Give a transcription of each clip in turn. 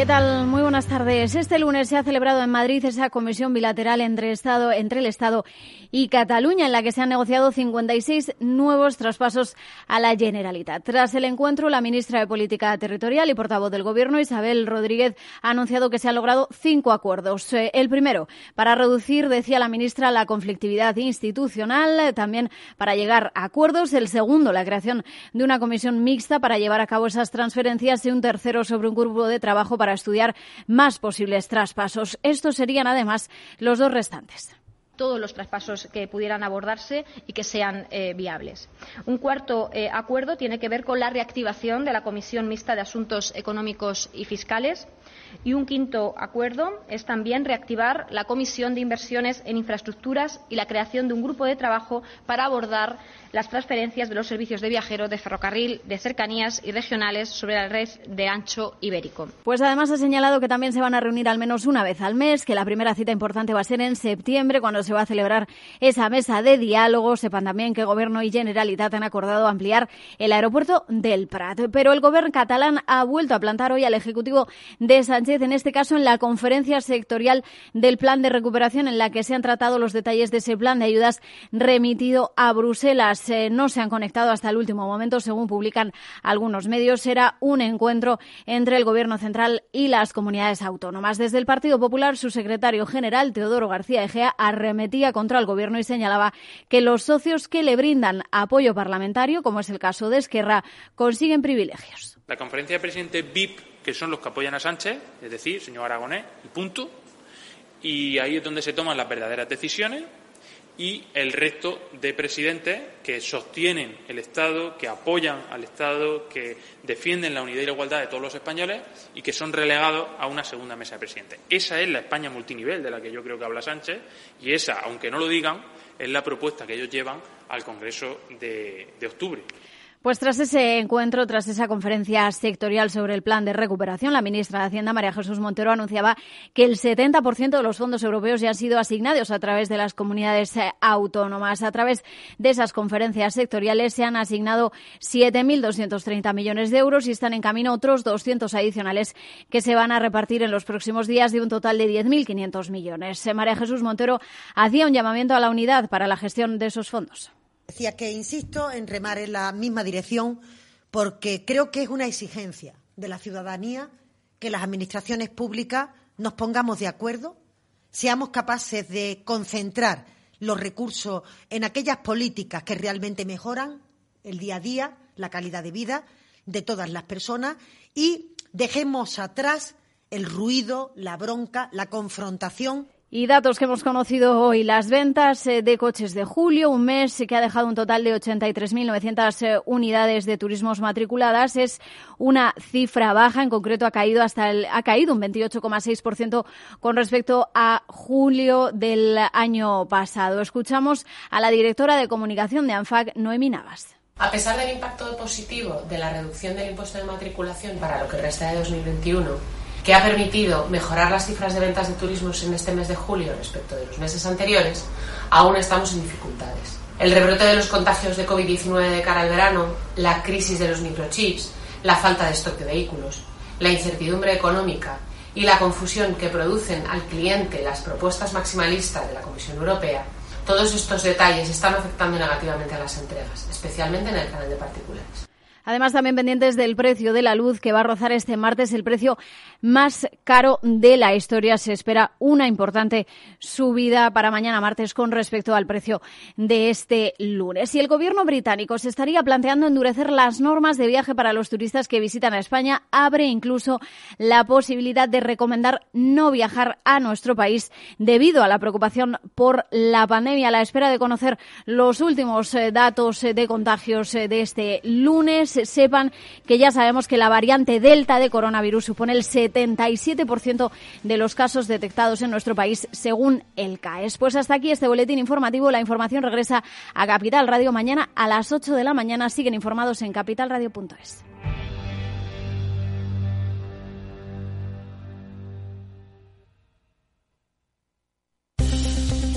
¿Qué tal? Muy buenas tardes. Este lunes se ha celebrado en Madrid esa comisión bilateral entre, Estado, entre el Estado y Cataluña, en la que se han negociado 56 nuevos traspasos a la Generalitat. Tras el encuentro, la ministra de Política Territorial y portavoz del Gobierno, Isabel Rodríguez, ha anunciado que se han logrado cinco acuerdos. Eh, el primero, para reducir, decía la ministra, la conflictividad institucional, también para llegar a acuerdos. El segundo, la creación de una comisión mixta para llevar a cabo esas transferencias y un tercero sobre un grupo de trabajo para estudiar más posibles traspasos. Estos serían además los dos restantes todos los traspasos que pudieran abordarse y que sean eh, viables. Un cuarto eh, acuerdo tiene que ver con la reactivación de la Comisión Mixta de Asuntos Económicos y Fiscales. Y un quinto acuerdo es también reactivar la Comisión de Inversiones en Infraestructuras y la creación de un grupo de trabajo para abordar las transferencias de los servicios de viajeros de ferrocarril, de cercanías y regionales sobre la red de ancho ibérico. Pues además ha señalado que también se van a reunir al menos una vez al mes, que la primera cita importante va a ser en septiembre, cuando se va a celebrar esa mesa de diálogo. Sepan también que Gobierno y Generalitat han acordado ampliar el aeropuerto del Prat. Pero el Gobierno catalán ha vuelto a plantar hoy al Ejecutivo de En este caso en la conferencia sectorial del Plan de Recuperación, en la que se han tratado los detalles de ese plan de ayudas remitido a Bruselas. Eh, no se han conectado hasta el último momento, según publican algunos medios. Será un encuentro entre el Gobierno central y las comunidades autónomas. Desde el Partido Popular, su secretario general, Teodoro García Egea, arremetía contra el Gobierno y señalaba que los socios que le brindan apoyo parlamentario, como es el caso de Esquerra, consiguen privilegios. La conferencia de presidentes VIP, que son los que apoyan a Sánchez, es decir, señor Aragonés, y punto. Y ahí es donde se toman las verdaderas decisiones y el resto de presidentes que sostienen el Estado, que apoyan al Estado, que defienden la unidad y la igualdad de todos los españoles y que son relegados a una segunda mesa de presidentes. Esa es la España multinivel de la que yo creo que habla Sánchez y esa, aunque no lo digan, es la propuesta que ellos llevan al Congreso de, de octubre. Pues tras ese encuentro, tras esa conferencia sectorial sobre el plan de recuperación, la ministra de Hacienda, María Jesús Montero, anunciaba que el 70% de los fondos europeos ya han sido asignados a través de las comunidades eh, autónomas. A través de esas conferencias sectoriales se han asignado 7.230 millones de euros y están en camino otros 200 adicionales que se van a repartir en los próximos días de un total de 10.500 millones. Eh, María Jesús Montero hacía un llamamiento a la unidad para la gestión de esos fondos. Decía que insisto en remar en la misma dirección porque creo que es una exigencia de la ciudadanía que las administraciones públicas nos pongamos de acuerdo, seamos capaces de concentrar los recursos en aquellas políticas que realmente mejoran el día a día, la calidad de vida de todas las personas y dejemos atrás el ruido, la bronca, la confrontación y datos que hemos conocido hoy, las ventas eh, de coches de julio, un mes que ha dejado un total de 83.900 eh, unidades de turismos matriculadas, es una cifra baja, en concreto ha caído hasta el, ha caído un 28,6% con respecto a julio del año pasado. Escuchamos a la directora de comunicación de ANFAC, Noemi Navas. A pesar del impacto positivo de la reducción del impuesto de matriculación para lo que resta de 2021 que ha permitido mejorar las cifras de ventas de turismos en este mes de julio respecto de los meses anteriores, aún estamos en dificultades. El rebrote de los contagios de COVID-19 de cara al verano, la crisis de los microchips, la falta de stock de vehículos, la incertidumbre económica y la confusión que producen al cliente las propuestas maximalistas de la Comisión Europea, todos estos detalles están afectando negativamente a las entregas, especialmente en el canal de particulares. Además, también pendientes del precio de la luz que va a rozar este martes el precio más caro de la historia. Se espera una importante subida para mañana martes con respecto al precio de este lunes. Y el gobierno británico se estaría planteando endurecer las normas de viaje para los turistas que visitan a España. Abre incluso la posibilidad de recomendar no viajar a nuestro país debido a la preocupación por la pandemia. A la espera de conocer los últimos eh, datos eh, de contagios eh, de este lunes sepan que ya sabemos que la variante Delta de coronavirus supone el 77% de los casos detectados en nuestro país, según el CAES. Pues hasta aquí este boletín informativo. La información regresa a Capital Radio mañana a las 8 de la mañana. Siguen informados en capitalradio.es.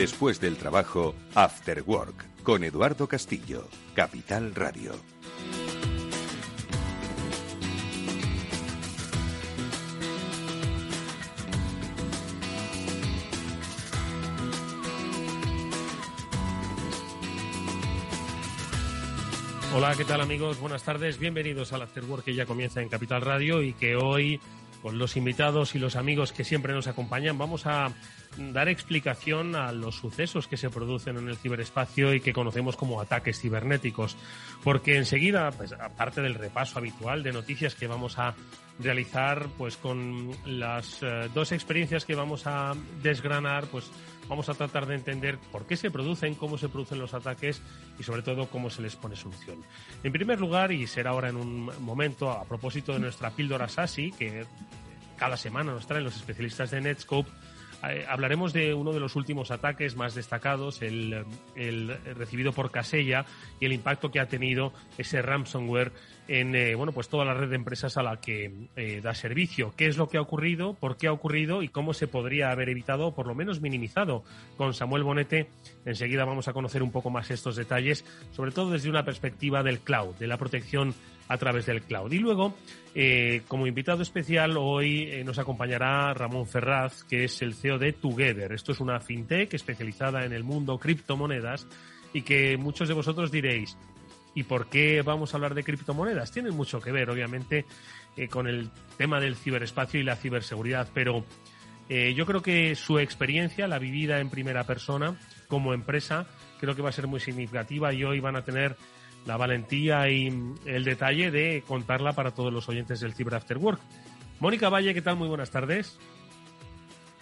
Después del trabajo, After Work, con Eduardo Castillo, Capital Radio. Hola, ¿qué tal amigos? Buenas tardes. Bienvenidos al After Work que ya comienza en Capital Radio y que hoy, con los invitados y los amigos que siempre nos acompañan, vamos a dar explicación a los sucesos que se producen en el ciberespacio y que conocemos como ataques cibernéticos. Porque enseguida, pues, aparte del repaso habitual de noticias que vamos a realizar, pues con las eh, dos experiencias que vamos a desgranar, pues vamos a tratar de entender por qué se producen, cómo se producen los ataques y sobre todo cómo se les pone solución. En primer lugar, y será ahora en un momento, a propósito de nuestra píldora SASI, que cada semana nos traen los especialistas de Netscope, eh, hablaremos de uno de los últimos ataques más destacados, el, recibido por Casella y el impacto que ha tenido ese ransomware en eh, bueno pues toda la red de empresas a la que eh, da servicio. ¿Qué es lo que ha ocurrido? ¿Por qué ha ocurrido? ¿Y cómo se podría haber evitado o por lo menos minimizado? Con Samuel Bonete enseguida vamos a conocer un poco más estos detalles, sobre todo desde una perspectiva del cloud, de la protección a través del cloud. Y luego, eh, como invitado especial, hoy eh, nos acompañará Ramón Ferraz, que es el CEO de Together. Esto es una fintech especializada en el mundo criptomonedas y que muchos de vosotros diréis, ¿y por qué vamos a hablar de criptomonedas? Tienen mucho que ver, obviamente, eh, con el tema del ciberespacio y la ciberseguridad, pero yo creo que su experiencia, la vivida en primera persona como empresa, creo que va a ser muy significativa y hoy van a tener la valentía y el detalle de contarla para todos los oyentes del Cyber After Work. Mónica Valle, ¿qué tal? Muy buenas tardes.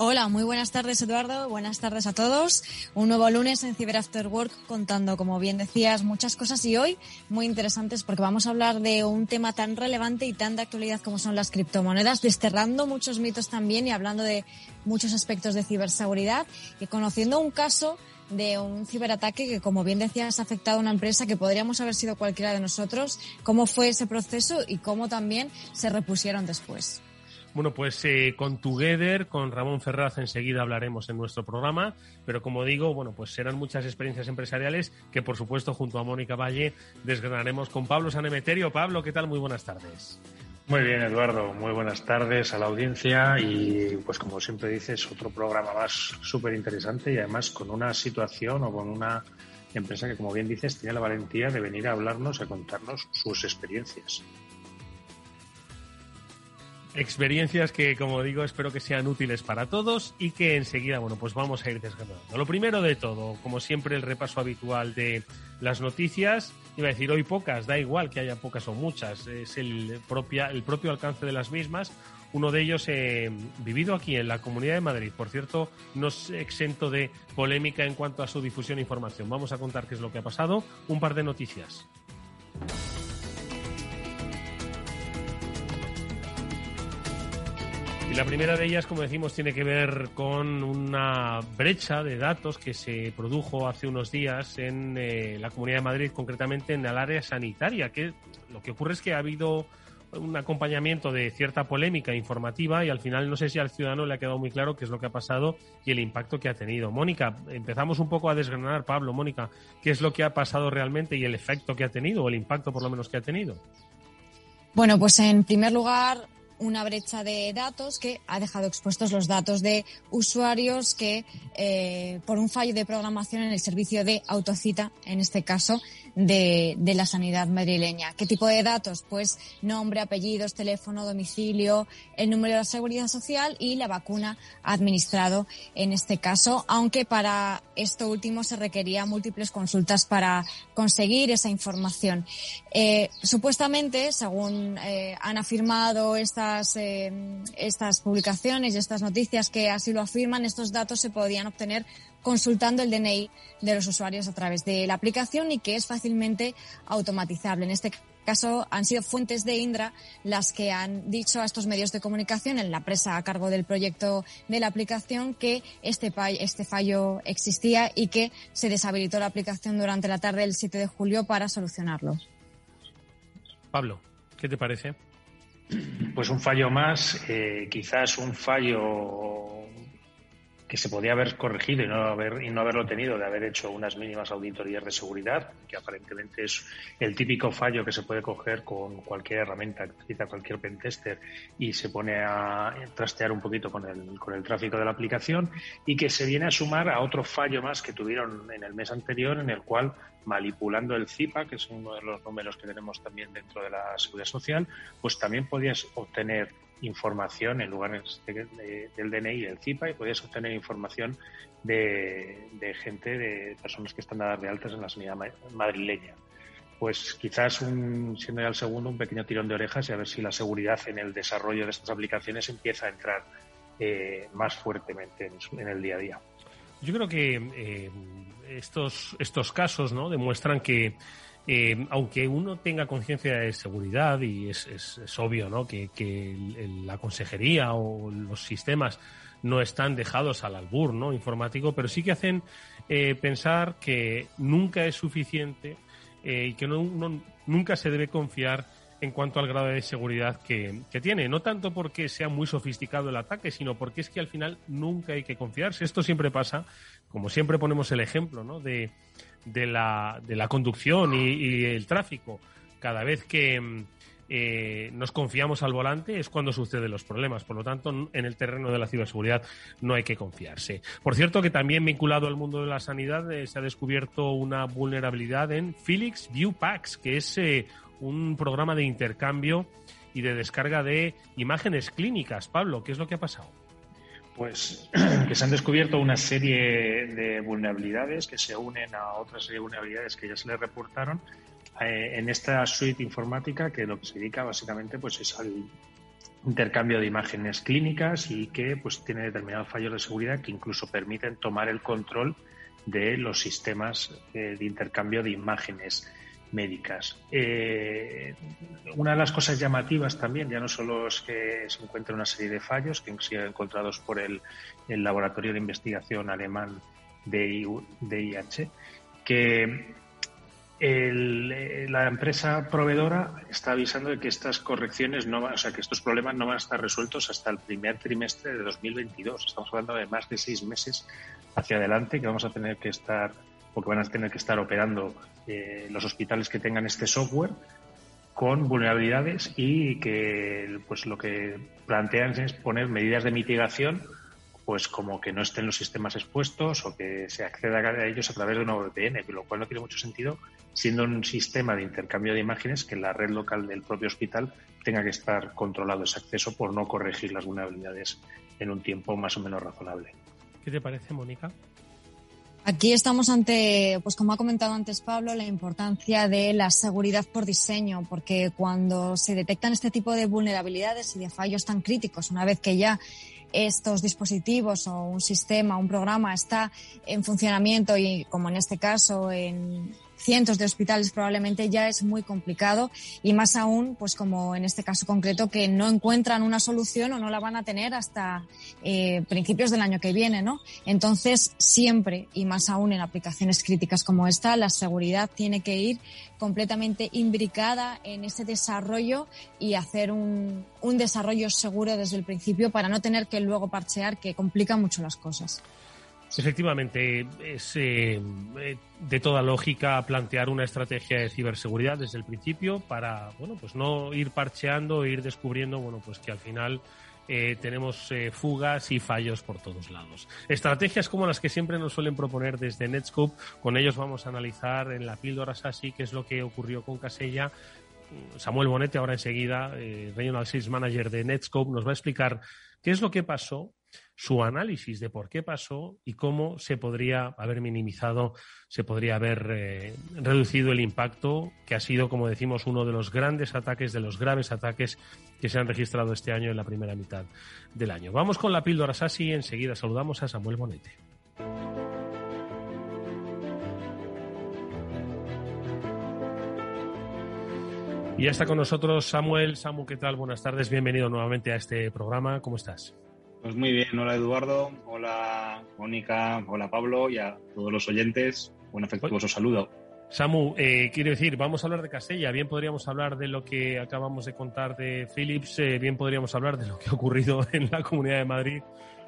Hola, muy buenas tardes Eduardo, buenas tardes a todos. Un nuevo lunes en Cyber After Work contando, como bien decías, muchas cosas y hoy muy interesantes porque vamos a hablar de un tema tan relevante y tan de actualidad como son las criptomonedas, desterrando muchos mitos también y hablando de muchos aspectos de ciberseguridad y conociendo un caso de un ciberataque que, como bien decías, ha afectado a una empresa que podríamos haber sido cualquiera de nosotros. ¿Cómo fue ese proceso y cómo también se repusieron después? Bueno, pues eh, con Together, con Ramón Ferraz enseguida hablaremos en nuestro programa, pero como digo, bueno, pues serán muchas experiencias empresariales que por supuesto junto a Mónica Valle desgranaremos con Pablo Sanemeterio. Pablo, ¿qué tal? Muy buenas tardes. Muy bien, Eduardo. Muy buenas tardes a la audiencia y, pues como siempre dices, otro programa más súper interesante y además con una situación o con una empresa que, como bien dices, tiene la valentía de venir a hablarnos, a contarnos sus experiencias. Experiencias que, como digo, espero que sean útiles para todos y que enseguida, bueno, pues vamos a ir desgranando. Lo primero de todo, como siempre, el repaso habitual de las noticias. Iba a decir hoy pocas, da igual que haya pocas o muchas, es el, propia, el propio alcance de las mismas. Uno de ellos eh, vivido aquí en la Comunidad de Madrid. Por cierto, no es exento de polémica en cuanto a su difusión e información. Vamos a contar qué es lo que ha pasado. Un par de noticias. Y la primera de ellas, como decimos, tiene que ver con una brecha de datos que se produjo hace unos días en eh, la Comunidad de Madrid, concretamente en el área sanitaria. Que lo que ocurre es que ha habido un acompañamiento de cierta polémica informativa y al final no sé si al ciudadano le ha quedado muy claro qué es lo que ha pasado y el impacto que ha tenido. Mónica, empezamos un poco a desgranar, Pablo, Mónica, qué es lo que ha pasado realmente y el efecto que ha tenido o el impacto por lo menos que ha tenido. Bueno, pues en primer lugar, una brecha de datos que ha dejado expuestos los datos de usuarios que, eh, por un fallo de programación en el servicio de autocita, en este caso, de, la sanidad madrileña. ¿Qué tipo de datos? Pues nombre, apellidos, teléfono, domicilio, el número de la seguridad social y la vacuna administrado en este caso, aunque para esto último se requería múltiples consultas para conseguir esa información. Eh, supuestamente, según eh, han afirmado estas, eh, estas publicaciones y estas noticias que así lo afirman, estos datos se podían obtener consultando el DNI de los usuarios a través de la aplicación y que es fácilmente automatizable. En este caso han sido fuentes de Indra las que han dicho a estos medios de comunicación en la presa a cargo del proyecto de la aplicación que este, este fallo existía y que se deshabilitó la aplicación durante la tarde del 7 de julio para solucionarlo. Pablo, ¿qué te parece? Pues un fallo más, eh, quizás un fallo que se podía haber corregido y no, haber, y no haberlo tenido, de haber hecho unas mínimas auditorías de seguridad, que aparentemente es el típico fallo que se puede coger con cualquier herramienta que utiliza cualquier pentester y se pone a trastear un poquito con el, con el tráfico de la aplicación y que se viene a sumar a otro fallo más que tuvieron en el mes anterior, en el cual manipulando el CIPA, que es uno de los números que tenemos también dentro de la seguridad social, pues también podías obtener información en lugar del DNI y del CIPA y podías obtener información de, gente, de personas que están dadas de altas en la sanidad madrileña. Pues quizás, un, siendo ya el segundo, un pequeño tirón de orejas y a ver si la seguridad en el desarrollo de estas aplicaciones empieza a entrar eh, más fuertemente en, el día a día. Yo creo que eh, estos, estos casos ¿no? demuestran que eh, aunque uno tenga conciencia de seguridad y es, obvio ¿no? que, la consejería o los sistemas no están dejados al albur ¿no? informático, pero sí que hacen eh, pensar que nunca es suficiente eh, y que nunca se debe confiar en cuanto al grado de seguridad que, que, tiene. No tanto porque sea muy sofisticado el ataque, sino porque es que al final nunca hay que confiarse. Esto siempre pasa, como siempre ponemos el ejemplo, ¿no? De, de la, de la conducción y, el tráfico. Cada vez que mm, eh, nos confiamos al volante es cuando suceden los problemas. Por lo tanto, en el terreno de la ciberseguridad no hay que confiarse. Por cierto, que también vinculado al mundo de la sanidad eh, se ha descubierto una vulnerabilidad en Felix View Packs, que es eh, un programa de intercambio y de descarga de imágenes clínicas. Pablo, ¿qué es lo que ha pasado? Pues que se han descubierto una serie de vulnerabilidades que se unen a otra serie de vulnerabilidades que ya se le reportaron eh, en esta suite informática que lo que se dedica básicamente pues es al intercambio de imágenes clínicas y que pues tiene determinados fallos de seguridad que incluso permiten tomar el control de los sistemas eh, de intercambio de imágenes médicas. Eh, una de las cosas llamativas también, ya no solo es que se encuentra una serie de fallos que han sido encontrados por el, Laboratorio de Investigación Alemán DIH, que la empresa proveedora está avisando de que estas correcciones no van, o sea, que estos problemas no van a estar resueltos hasta el primer trimestre de 2022. Estamos hablando de más de seis meses hacia adelante que vamos a tener que estar porque van a tener que estar operando eh, los hospitales que tengan este software con vulnerabilidades y que pues lo que plantean es poner medidas de mitigación pues como que no estén los sistemas expuestos o que se acceda a ellos a través de una VPN, lo cual no tiene mucho sentido siendo un sistema de intercambio de imágenes que la red local del propio hospital tenga que estar controlado ese acceso por no corregir las vulnerabilidades en un tiempo más o menos razonable. ¿Qué te parece, Mónica? Aquí estamos ante, pues como ha comentado antes Pablo, la importancia de la seguridad por diseño, porque cuando se detectan este tipo de vulnerabilidades y de fallos tan críticos, una vez que ya estos dispositivos o un sistema, un programa está en funcionamiento y, como en este caso, en, cientos de hospitales probablemente ya es muy complicado y más aún, pues como en este caso concreto, que no encuentran una solución o no la van a tener hasta eh, principios del año que viene, ¿no? Entonces, siempre y más aún en aplicaciones críticas como esta, la seguridad tiene que ir completamente imbricada en ese desarrollo y hacer un, un desarrollo seguro desde el principio para no tener que luego parchear que complica mucho las cosas. Efectivamente, es eh, de toda lógica plantear una estrategia de ciberseguridad desde el principio para, bueno, pues no ir parcheando, ir descubriendo, bueno, pues que al final eh, tenemos eh, fugas y fallos por todos lados. Estrategias como las que siempre nos suelen proponer desde Netscope, con ellos vamos a analizar en la píldora SASI qué es lo que ocurrió con Casella. Samuel Bonete, ahora enseguida, eh, Regional Sales Manager de Netscope, nos va a explicar qué es lo que pasó su análisis de por qué pasó y cómo se podría haber minimizado, se podría haber eh, reducido el impacto, que ha sido, como decimos, uno de los grandes ataques, de los graves ataques que se han registrado este año en la primera mitad del año. Vamos con la píldora Sasi, enseguida saludamos a Samuel Bonete. Y ya está con nosotros Samuel. Samu, ¿qué tal? Buenas tardes. Bienvenido nuevamente a este programa. ¿Cómo estás? Pues muy bien, hola Eduardo, hola Mónica, hola Pablo y a todos los oyentes, un afectuoso saludo. Samu, eh, quiero decir, vamos a hablar de Castella, bien podríamos hablar de lo que acabamos de contar de Philips, eh, bien podríamos hablar de lo que ha ocurrido en la Comunidad de Madrid,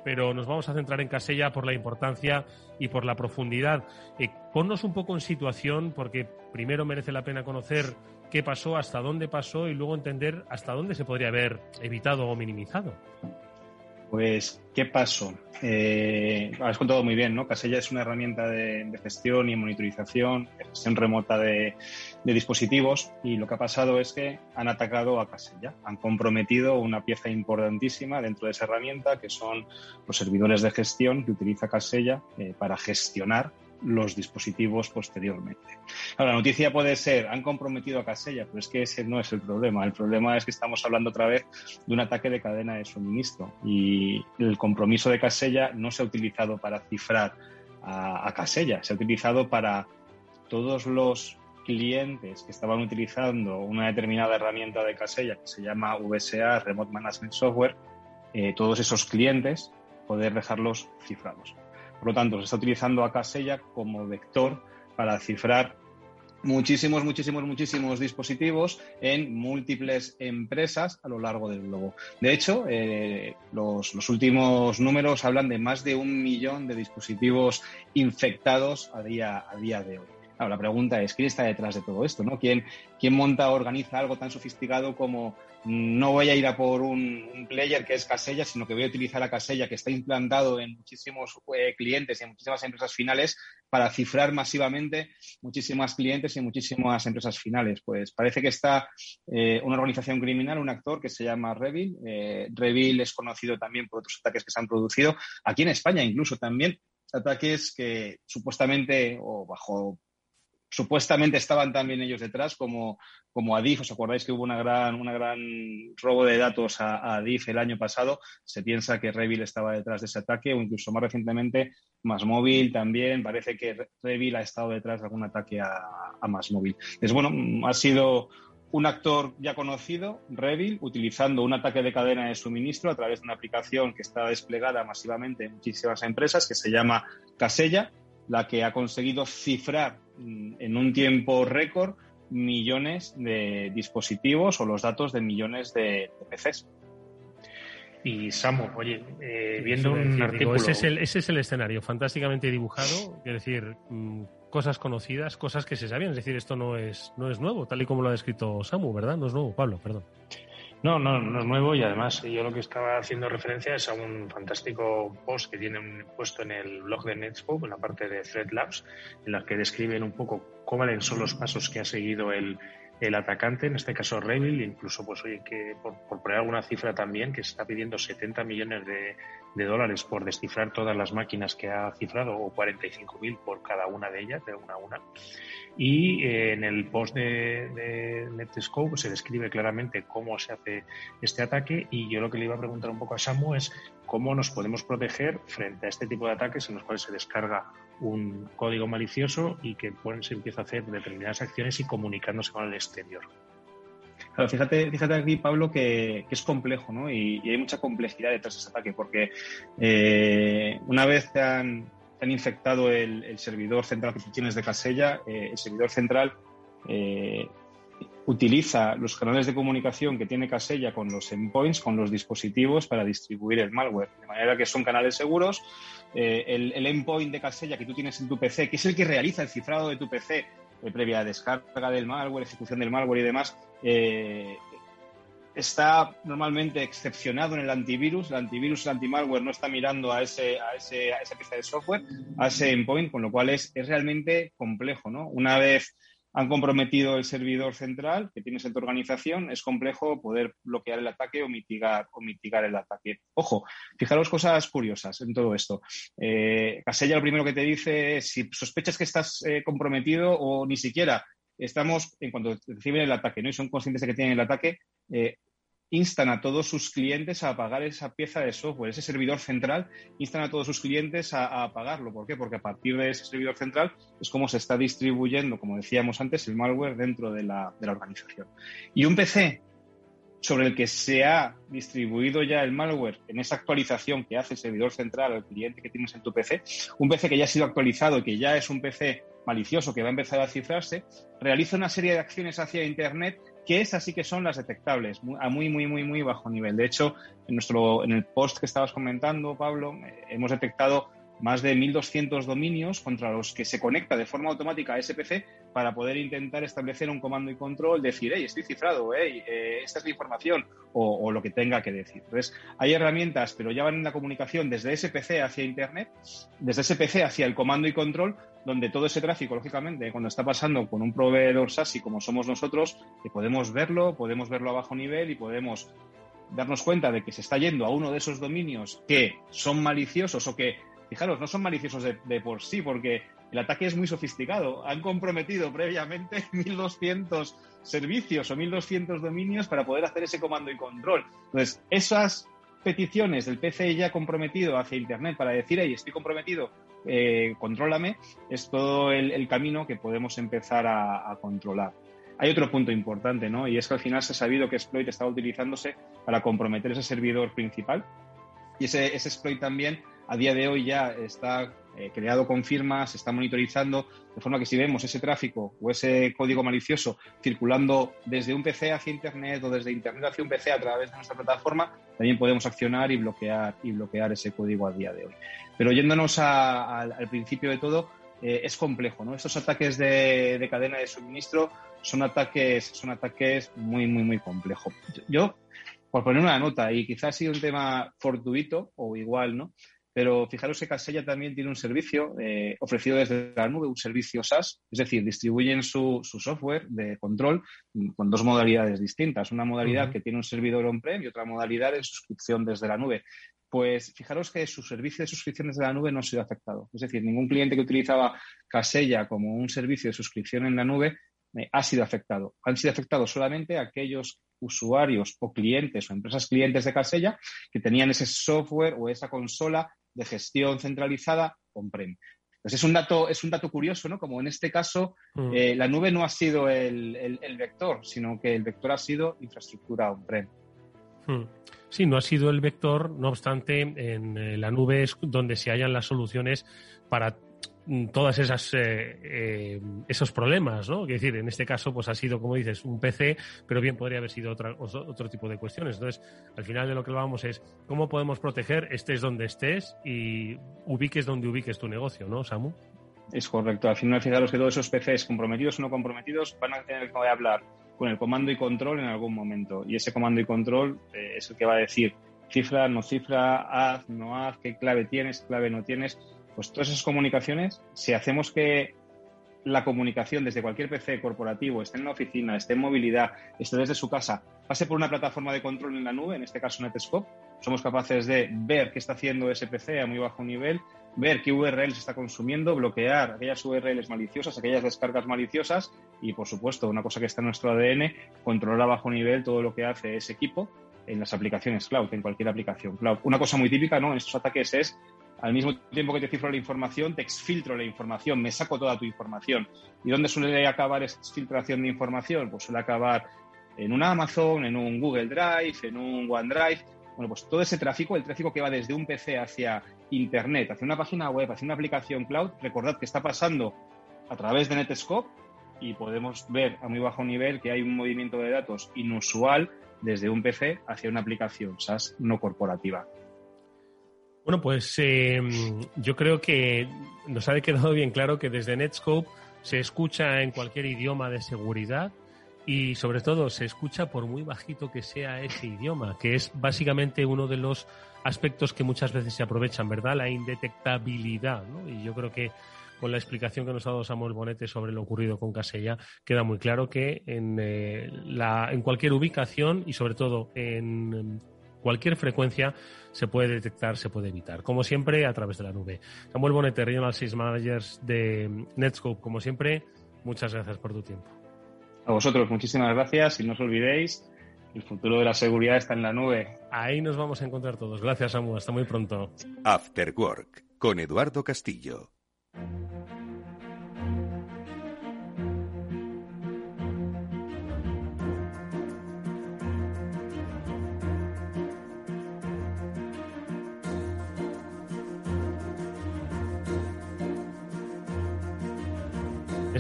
pero nos vamos a centrar en Castella por la importancia y por la profundidad. Eh, ponnos un poco en situación, porque primero merece la pena conocer qué pasó, hasta dónde pasó y luego entender hasta dónde se podría haber evitado o minimizado. Pues, ¿qué pasó? Eh, has contado muy bien, ¿no? Casella es una herramienta de, gestión y monitorización, de gestión remota de, dispositivos y lo que ha pasado es que han atacado a Casella, han comprometido una pieza importantísima dentro de esa herramienta que son los servidores de gestión que utiliza Casella eh, para gestionar los dispositivos posteriormente. La noticia puede ser, han comprometido a Casella, pero es que ese no es el problema. El problema es que estamos hablando otra vez de un ataque de cadena de suministro y el compromiso de Casella no se ha utilizado para cifrar a, Casella, se ha utilizado para todos los clientes que estaban utilizando una determinada herramienta de Casella que se llama VSA, Remote Management Software, eh, todos esos clientes poder dejarlos cifrados. Por lo tanto, se está utilizando a Casella como vector para cifrar muchísimos, muchísimos, muchísimos dispositivos en múltiples empresas a lo largo del globo. De hecho, eh, los, últimos números hablan de más de un millón de dispositivos infectados a día, a día de hoy. La pregunta es, ¿quién está detrás de todo esto? ¿no? ¿Quién, ¿Quién monta o organiza algo tan sofisticado como no voy a ir a por un, player que es Casella, sino que voy a utilizar a Casella, que está implantado en muchísimos eh, clientes y en muchísimas empresas finales, para cifrar masivamente muchísimas clientes y muchísimas empresas finales. Pues parece que está eh, una organización criminal, un actor que se llama Revil. Eh, Revil es conocido también por otros ataques que se han producido, aquí en España incluso también, ataques que supuestamente o bajo supuestamente estaban también ellos detrás, como, como Adif. ¿Os acordáis que hubo una gran, una gran robo de datos a, Adif el año pasado? Se piensa que Revil estaba detrás de ese ataque o incluso más recientemente Más Móvil también. Parece que Revil ha estado detrás de algún ataque a, a Más Móvil. Es bueno, ha sido un actor ya conocido, Revil, utilizando un ataque de cadena de suministro a través de una aplicación que está desplegada masivamente en muchísimas empresas que se llama Casella, la que ha conseguido cifrar Mm, en un tiempo récord millones de dispositivos o los datos de millones de, PCs. Y Samu, oye, eh, viendo un artículo... ese, es el, ese es el escenario, fantásticamente dibujado, es decir, mm, cosas conocidas, cosas que se sabían, es decir, esto no es, no es nuevo, tal y como lo ha descrito Samu, ¿verdad? No es nuevo, Pablo, perdón. No, no, no es nuevo y además yo lo que estaba haciendo referencia es a un fantástico post que tienen puesto en el blog de Netscope, en la parte de Thread Labs, en la que describen un poco cuáles son los pasos que ha seguido el, el atacante, en este caso Revil, incluso pues oye que por, por, poner alguna cifra también, que se está pidiendo 70 millones de, de dólares por descifrar todas las máquinas que ha cifrado o 45.000 por cada una de ellas, de una a una. Y eh, en el post de, de Netscope se describe claramente cómo se hace este ataque y yo lo que le iba a preguntar un poco a Samu es cómo nos podemos proteger frente a este tipo de ataques en los cuales se descarga un código malicioso y que pues, se empieza a hacer determinadas acciones y comunicándose con el exterior. Claro, fíjate, fíjate aquí, Pablo, que, es complejo, ¿no? Y, hay mucha complejidad detrás de ese ataque, porque eh, una vez te han, infectado el, servidor central que tú tienes de Casella, eh, el servidor central eh, utiliza los canales de comunicación que tiene Casella con los endpoints, con los dispositivos para distribuir el malware. De manera que son canales seguros. El, endpoint de Casella que tú tienes en tu PC, que es el que realiza el cifrado de tu PC, previa descarga del malware, ejecución del malware y demás, está normalmente excepcionado en el antivirus. El antivirus, el antimalware no está mirando a, ese, a, ese, a esa pieza de software, a ese endpoint, con lo cual es, es realmente complejo. ¿no? Una vez han comprometido el servidor central que tienes en tu organización, es complejo poder bloquear el ataque o mitigar, o mitigar el ataque. Ojo, fijaros cosas curiosas en todo esto. Eh, Casella lo primero que te dice es si sospechas que estás eh, comprometido o ni siquiera estamos, en cuanto reciben el ataque ¿no? y son conscientes de que tienen el ataque, eh, instan a todos sus clientes a apagar esa pieza de software, ese servidor central, instan a todos sus clientes a, apagarlo. ¿Por qué? Porque a partir de ese servidor central es como se está distribuyendo, como decíamos antes, el malware dentro de la, de la organización. Y un PC sobre el que se ha distribuido ya el malware en esa actualización que hace el servidor central al cliente que tienes en tu PC, un PC que ya ha sido actualizado y que ya es un PC malicioso que va a empezar a cifrarse, realiza una serie de acciones hacia Internet que esas sí que son las detectables, a muy, muy, muy, muy bajo nivel. De hecho, en, nuestro, en el post que estabas comentando, Pablo, eh, hemos detectado más de 1.200 dominios contra los que se conecta de forma automática a SPC para poder intentar establecer un comando y control, decir, hey, estoy cifrado, hey, eh, esta es la información, o, lo que tenga que decir. Entonces, hay herramientas, pero ya van en la comunicación desde SPC hacia Internet, desde SPC hacia el comando y control, donde todo ese tráfico, lógicamente, cuando está pasando con un proveedor SASI como somos nosotros, que podemos verlo, podemos verlo a bajo nivel y podemos darnos cuenta de que se está yendo a uno de esos dominios que son maliciosos o que fijaros, no son maliciosos de, por sí, porque el ataque es muy sofisticado. Han comprometido previamente 1.200 servicios o 1.200 dominios para poder hacer ese comando y control. Entonces, esas peticiones del PC ya comprometido hacia Internet para decir, hey, estoy comprometido, eh, contrólame, es todo el, camino que podemos empezar a, controlar. Hay otro punto importante, ¿no? Y es que al final se ha sabido que exploit estaba utilizándose para comprometer ese servidor principal. Y ese, ese exploit también a día de hoy ya está eh, creado con firmas, se está monitorizando, de forma que si vemos ese tráfico o ese código malicioso circulando desde un PC hacia Internet o desde Internet hacia un PC a través de nuestra plataforma, también podemos accionar y bloquear, y bloquear ese código a día de hoy. Pero yéndonos al principio de todo, eh, es complejo, ¿no? Estos ataques de, cadena de suministro son ataques, son ataques muy, muy, muy complejos. Yo, por poner una nota, y quizás ha sido un tema fortuito o igual, ¿no? Pero fijaros que Casella también tiene un servicio eh, ofrecido desde la nube, un servicio SaaS, es decir, distribuyen su, software de control con dos modalidades distintas. Una modalidad que tiene un servidor on-prem y otra modalidad de suscripción desde la nube. Pues fijaros que su servicio de suscripción desde la nube no ha sido afectado. Es decir, ningún cliente que utilizaba Casella como un servicio de suscripción en la nube eh, ha sido afectado. Han sido afectados solamente aquellos usuarios o clientes o empresas clientes de Casella que tenían ese software o esa consola de gestión centralizada on-prem. Pues es un dato, es un dato curioso, ¿no? Como en este caso, mm. eh, la nube no ha sido el, vector, sino que el vector ha sido infraestructura on-prem. Mm. Sí, no ha sido el vector, no obstante, en eh, la nube es donde se hallan las soluciones para todas esas eh, eh, esos problemas, ¿no? Es decir, en este caso, pues ha sido, como dices, un PC, pero bien podría haber sido otra, otro tipo de cuestiones. Entonces, al final de lo que vamos es cómo podemos proteger, estés donde estés y ubiques donde ubiques tu negocio, ¿no, Samu? Es correcto. Al final, fijaros que todos esos PCs, comprometidos o no comprometidos, van a tener que hablar con el comando y control en algún momento. Y ese comando y control eh, es el que va a decir cifra, no cifra, haz, no haz, qué clave tienes, clave no tienes pues todas esas comunicaciones, si hacemos que la comunicación desde cualquier PC corporativo, esté en la oficina, esté en movilidad, esté desde su casa, pase por una plataforma de control en la nube, en este caso Netscope, somos capaces de ver qué está haciendo ese PC a muy bajo nivel, ver qué URLs está consumiendo, bloquear aquellas URLs maliciosas, aquellas descargas maliciosas y, por supuesto, una cosa que está en nuestro ADN, controlar a bajo nivel todo lo que hace ese equipo en las aplicaciones cloud, en cualquier aplicación cloud. Una cosa muy típica ¿no? en estos ataques es al mismo tiempo que te cifro la información, te exfiltro la información, me saco toda tu información. ¿Y dónde suele acabar esa exfiltración de información? Pues suele acabar en un Amazon, en un Google Drive, en un OneDrive. Bueno, pues todo ese tráfico, el tráfico que va desde un PC hacia Internet, hacia una página web, hacia una aplicación cloud, recordad que está pasando a través de Netscope y podemos ver a muy bajo nivel que hay un movimiento de datos inusual desde un PC hacia una aplicación SaaS no corporativa. Bueno, pues em, yo creo que nos ha quedado bien claro que desde Netscope se escucha en cualquier idioma de seguridad y sobre todo se escucha por muy bajito que sea ese idioma, que es básicamente uno de los aspectos que muchas veces se aprovechan, ¿verdad? La indetectabilidad, ¿no? Y yo creo que con la explicación que nos ha dado Samuel Bonete sobre lo ocurrido con Casella, queda muy claro que en, eh, la, en cualquier ubicación y sobre todo en cualquier frecuencia se puede detectar, se puede evitar. Como siempre, a través de la nube. Samuel Bonete, Regional Sales Managers de Netscope, como siempre, muchas gracias por tu tiempo. A vosotros, muchísimas gracias y no os olvidéis, el futuro de la seguridad está en la nube. Ahí nos vamos a encontrar todos. Gracias, Samuel. Hasta muy pronto. After Work, con Eduardo Castillo.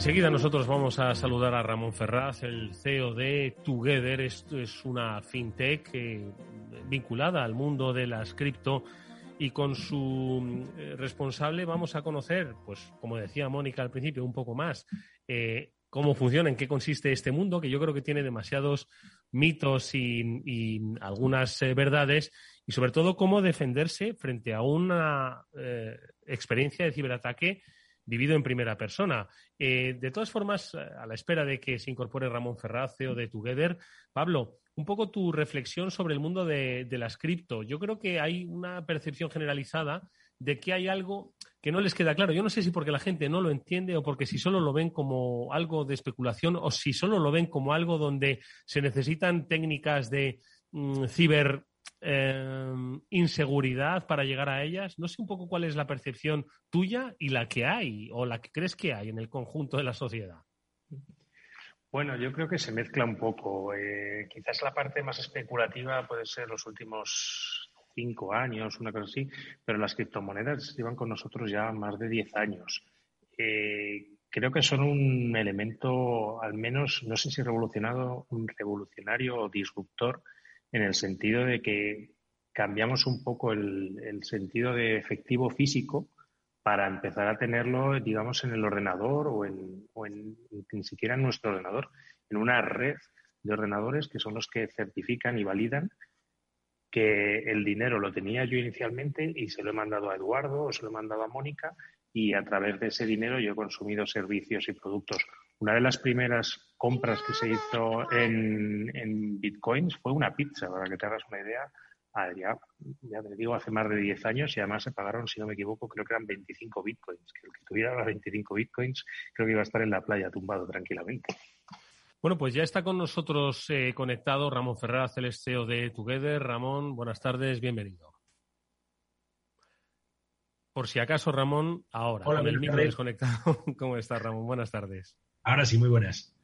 Enseguida nosotros vamos a saludar a Ramón Ferraz, el CEO de Together. Esto es una fintech eh, vinculada al mundo de las cripto y con su eh, responsable vamos a conocer, pues como decía Mónica al principio, un poco más eh, cómo funciona, en qué consiste este mundo, que yo creo que tiene demasiados mitos y, algunas verdades, y sobre todo cómo defenderse frente a una experiencia de ciberataque vivido en primera persona. Eh, de todas formas, a la espera de que se incorpore Ramón Ferraz, CEO de Together, Pablo, un poco tu reflexión sobre el mundo de, las cripto. Yo creo que hay una percepción generalizada de que hay algo que no les queda claro. Yo no sé si porque la gente no lo entiende o porque si solo lo ven como algo de especulación o si solo lo ven como algo donde se necesitan técnicas de mm, ciber Em, inseguridad para llegar a ellas. No sé un poco cuál es la percepción tuya y la que hay o la que crees que hay en el conjunto de la sociedad. Bueno, yo creo que se mezcla un poco. Eh, quizás la parte más especulativa puede ser los últimos cinco años, una cosa así, pero las criptomonedas llevan con nosotros ya más de diez años. Eh, creo que son un elemento, al menos, no sé si revolucionado, un revolucionario o disruptor en el sentido de que cambiamos un poco el, sentido de efectivo físico para empezar a tenerlo, digamos, en el ordenador o, en, o en, ni siquiera en nuestro ordenador, en una red de ordenadores que son los que certifican y validan que el dinero lo tenía yo inicialmente y se lo he mandado a Eduardo o se lo he mandado a Mónica y a través de ese dinero yo he consumido servicios y productos una de las primeras compras que se hizo en, bitcoins fue una pizza, para que te hagas una idea. Ya, te digo, hace más de 10 años y además se pagaron, si no me equivoco, creo que eran 25 bitcoins. Que el que tuviera los 25 bitcoins creo que iba a estar en la playa tumbado tranquilamente. Bueno, pues ya está con nosotros eh, conectado Ramón Ferraz, el CEO de Together. Ramón, buenas tardes, bienvenido. Por si acaso, Ramón, ahora, con el micro desconectado. ¿Cómo estás, Ramón? Buenas tardes. Ahora sí, muy buenas.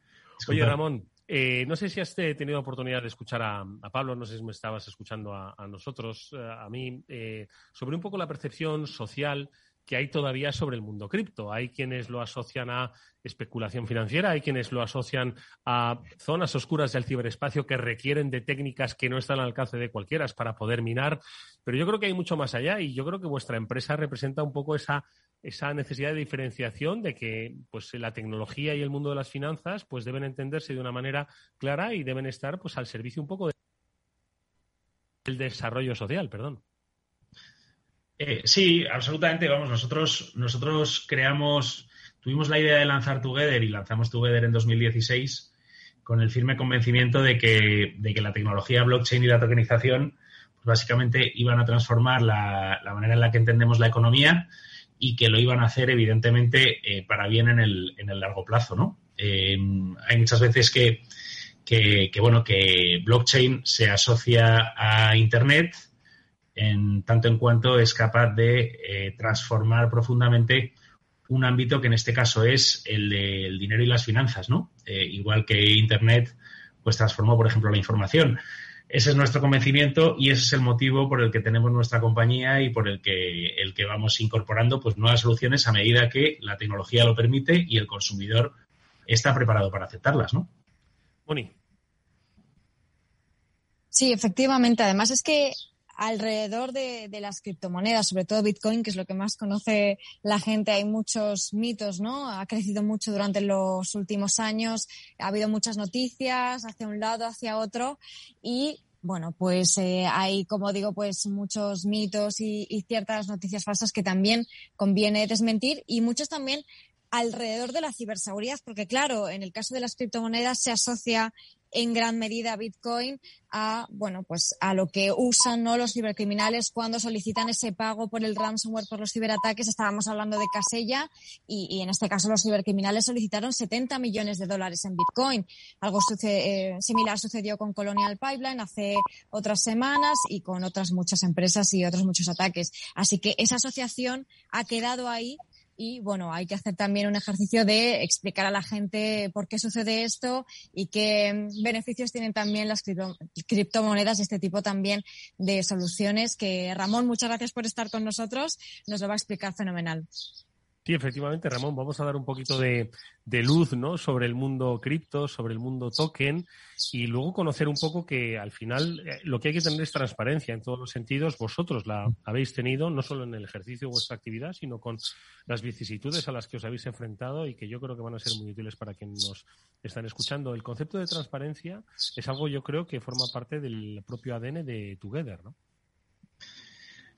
Oye, Ramón, eh, no sé si has tenido oportunidad de escuchar a, Pablo, no sé si me estabas escuchando a, nosotros, eh, a mí, eh, sobre un poco la percepción social que hay todavía sobre el mundo cripto. Hay quienes lo asocian a especulación financiera, hay quienes lo asocian a zonas oscuras del ciberespacio que requieren de técnicas que no están al alcance de cualquiera para poder minar. Pero yo creo que hay mucho más allá y yo creo que vuestra empresa representa un poco esa esa necesidad de diferenciación de que pues la tecnología y el mundo de las finanzas pues deben entenderse de una manera clara y deben estar pues al servicio un poco del desarrollo social, perdón. Eh, sí, absolutamente. Vamos, nosotros, nosotros creamos, tuvimos la idea de lanzar Together y lanzamos Together en 2016 con el firme convencimiento de que, de que la tecnología blockchain y la tokenización pues básicamente iban a transformar la, la manera en la que entendemos la economía y que lo iban a hacer, evidentemente, eh, para bien en el, en el largo plazo, ¿no? Eh, hay muchas veces que, que, bueno, que blockchain se asocia a Internet en tanto en cuanto es capaz de eh, transformar profundamente un ámbito que en este caso es el del dinero y las finanzas, ¿no? igual que Internet, pues transformó, por ejemplo, la información. Ese es nuestro convencimiento y ese es el motivo por el que tenemos nuestra compañía y por el que, el que vamos incorporando pues, nuevas soluciones a medida que la tecnología lo permite y el consumidor está preparado para aceptarlas, ¿no? Moni. Sí, efectivamente. Además es que alrededor de, las criptomonedas, sobre todo Bitcoin, que es lo que más conoce la gente. Hay muchos mitos, ¿no? Ha crecido mucho durante los últimos años, ha habido muchas noticias hacia un lado, hacia otro y bueno, pues eh, hay, como digo, pues muchos mitos y, y, ciertas noticias falsas que también conviene desmentir y muchos también alrededor de la ciberseguridad, porque claro, en el caso de las criptomonedas se asocia en gran medida Bitcoin a, bueno, pues a lo que usan ¿no? los cibercriminales cuando solicitan ese pago por el ransomware, por los ciberataques. Estábamos hablando de Casella y, en este caso los cibercriminales solicitaron 70 millones de dólares en Bitcoin. Algo eh, similar sucedió con Colonial Pipeline hace otras semanas y con otras muchas empresas y otros muchos ataques. Así que esa asociación ha quedado ahí y bueno, hay que hacer también un ejercicio de explicar a la gente por qué sucede esto y qué beneficios tienen también las criptomonedas y este tipo también de soluciones que Ramón, muchas gracias por estar con nosotros, nos lo va a explicar fenomenal. Sí, efectivamente, Ramón, vamos a dar un poquito de, luz ¿no? sobre el mundo cripto, sobre el mundo token y luego conocer un poco que al final eh, lo que hay que tener es transparencia en todos los sentidos. Vosotros la habéis tenido no solo en el ejercicio de vuestra actividad, sino con las vicisitudes a las que os habéis enfrentado y que yo creo que van a ser muy útiles para quienes nos están escuchando. El concepto de transparencia es algo yo creo que forma parte del propio ADN de Together, ¿no?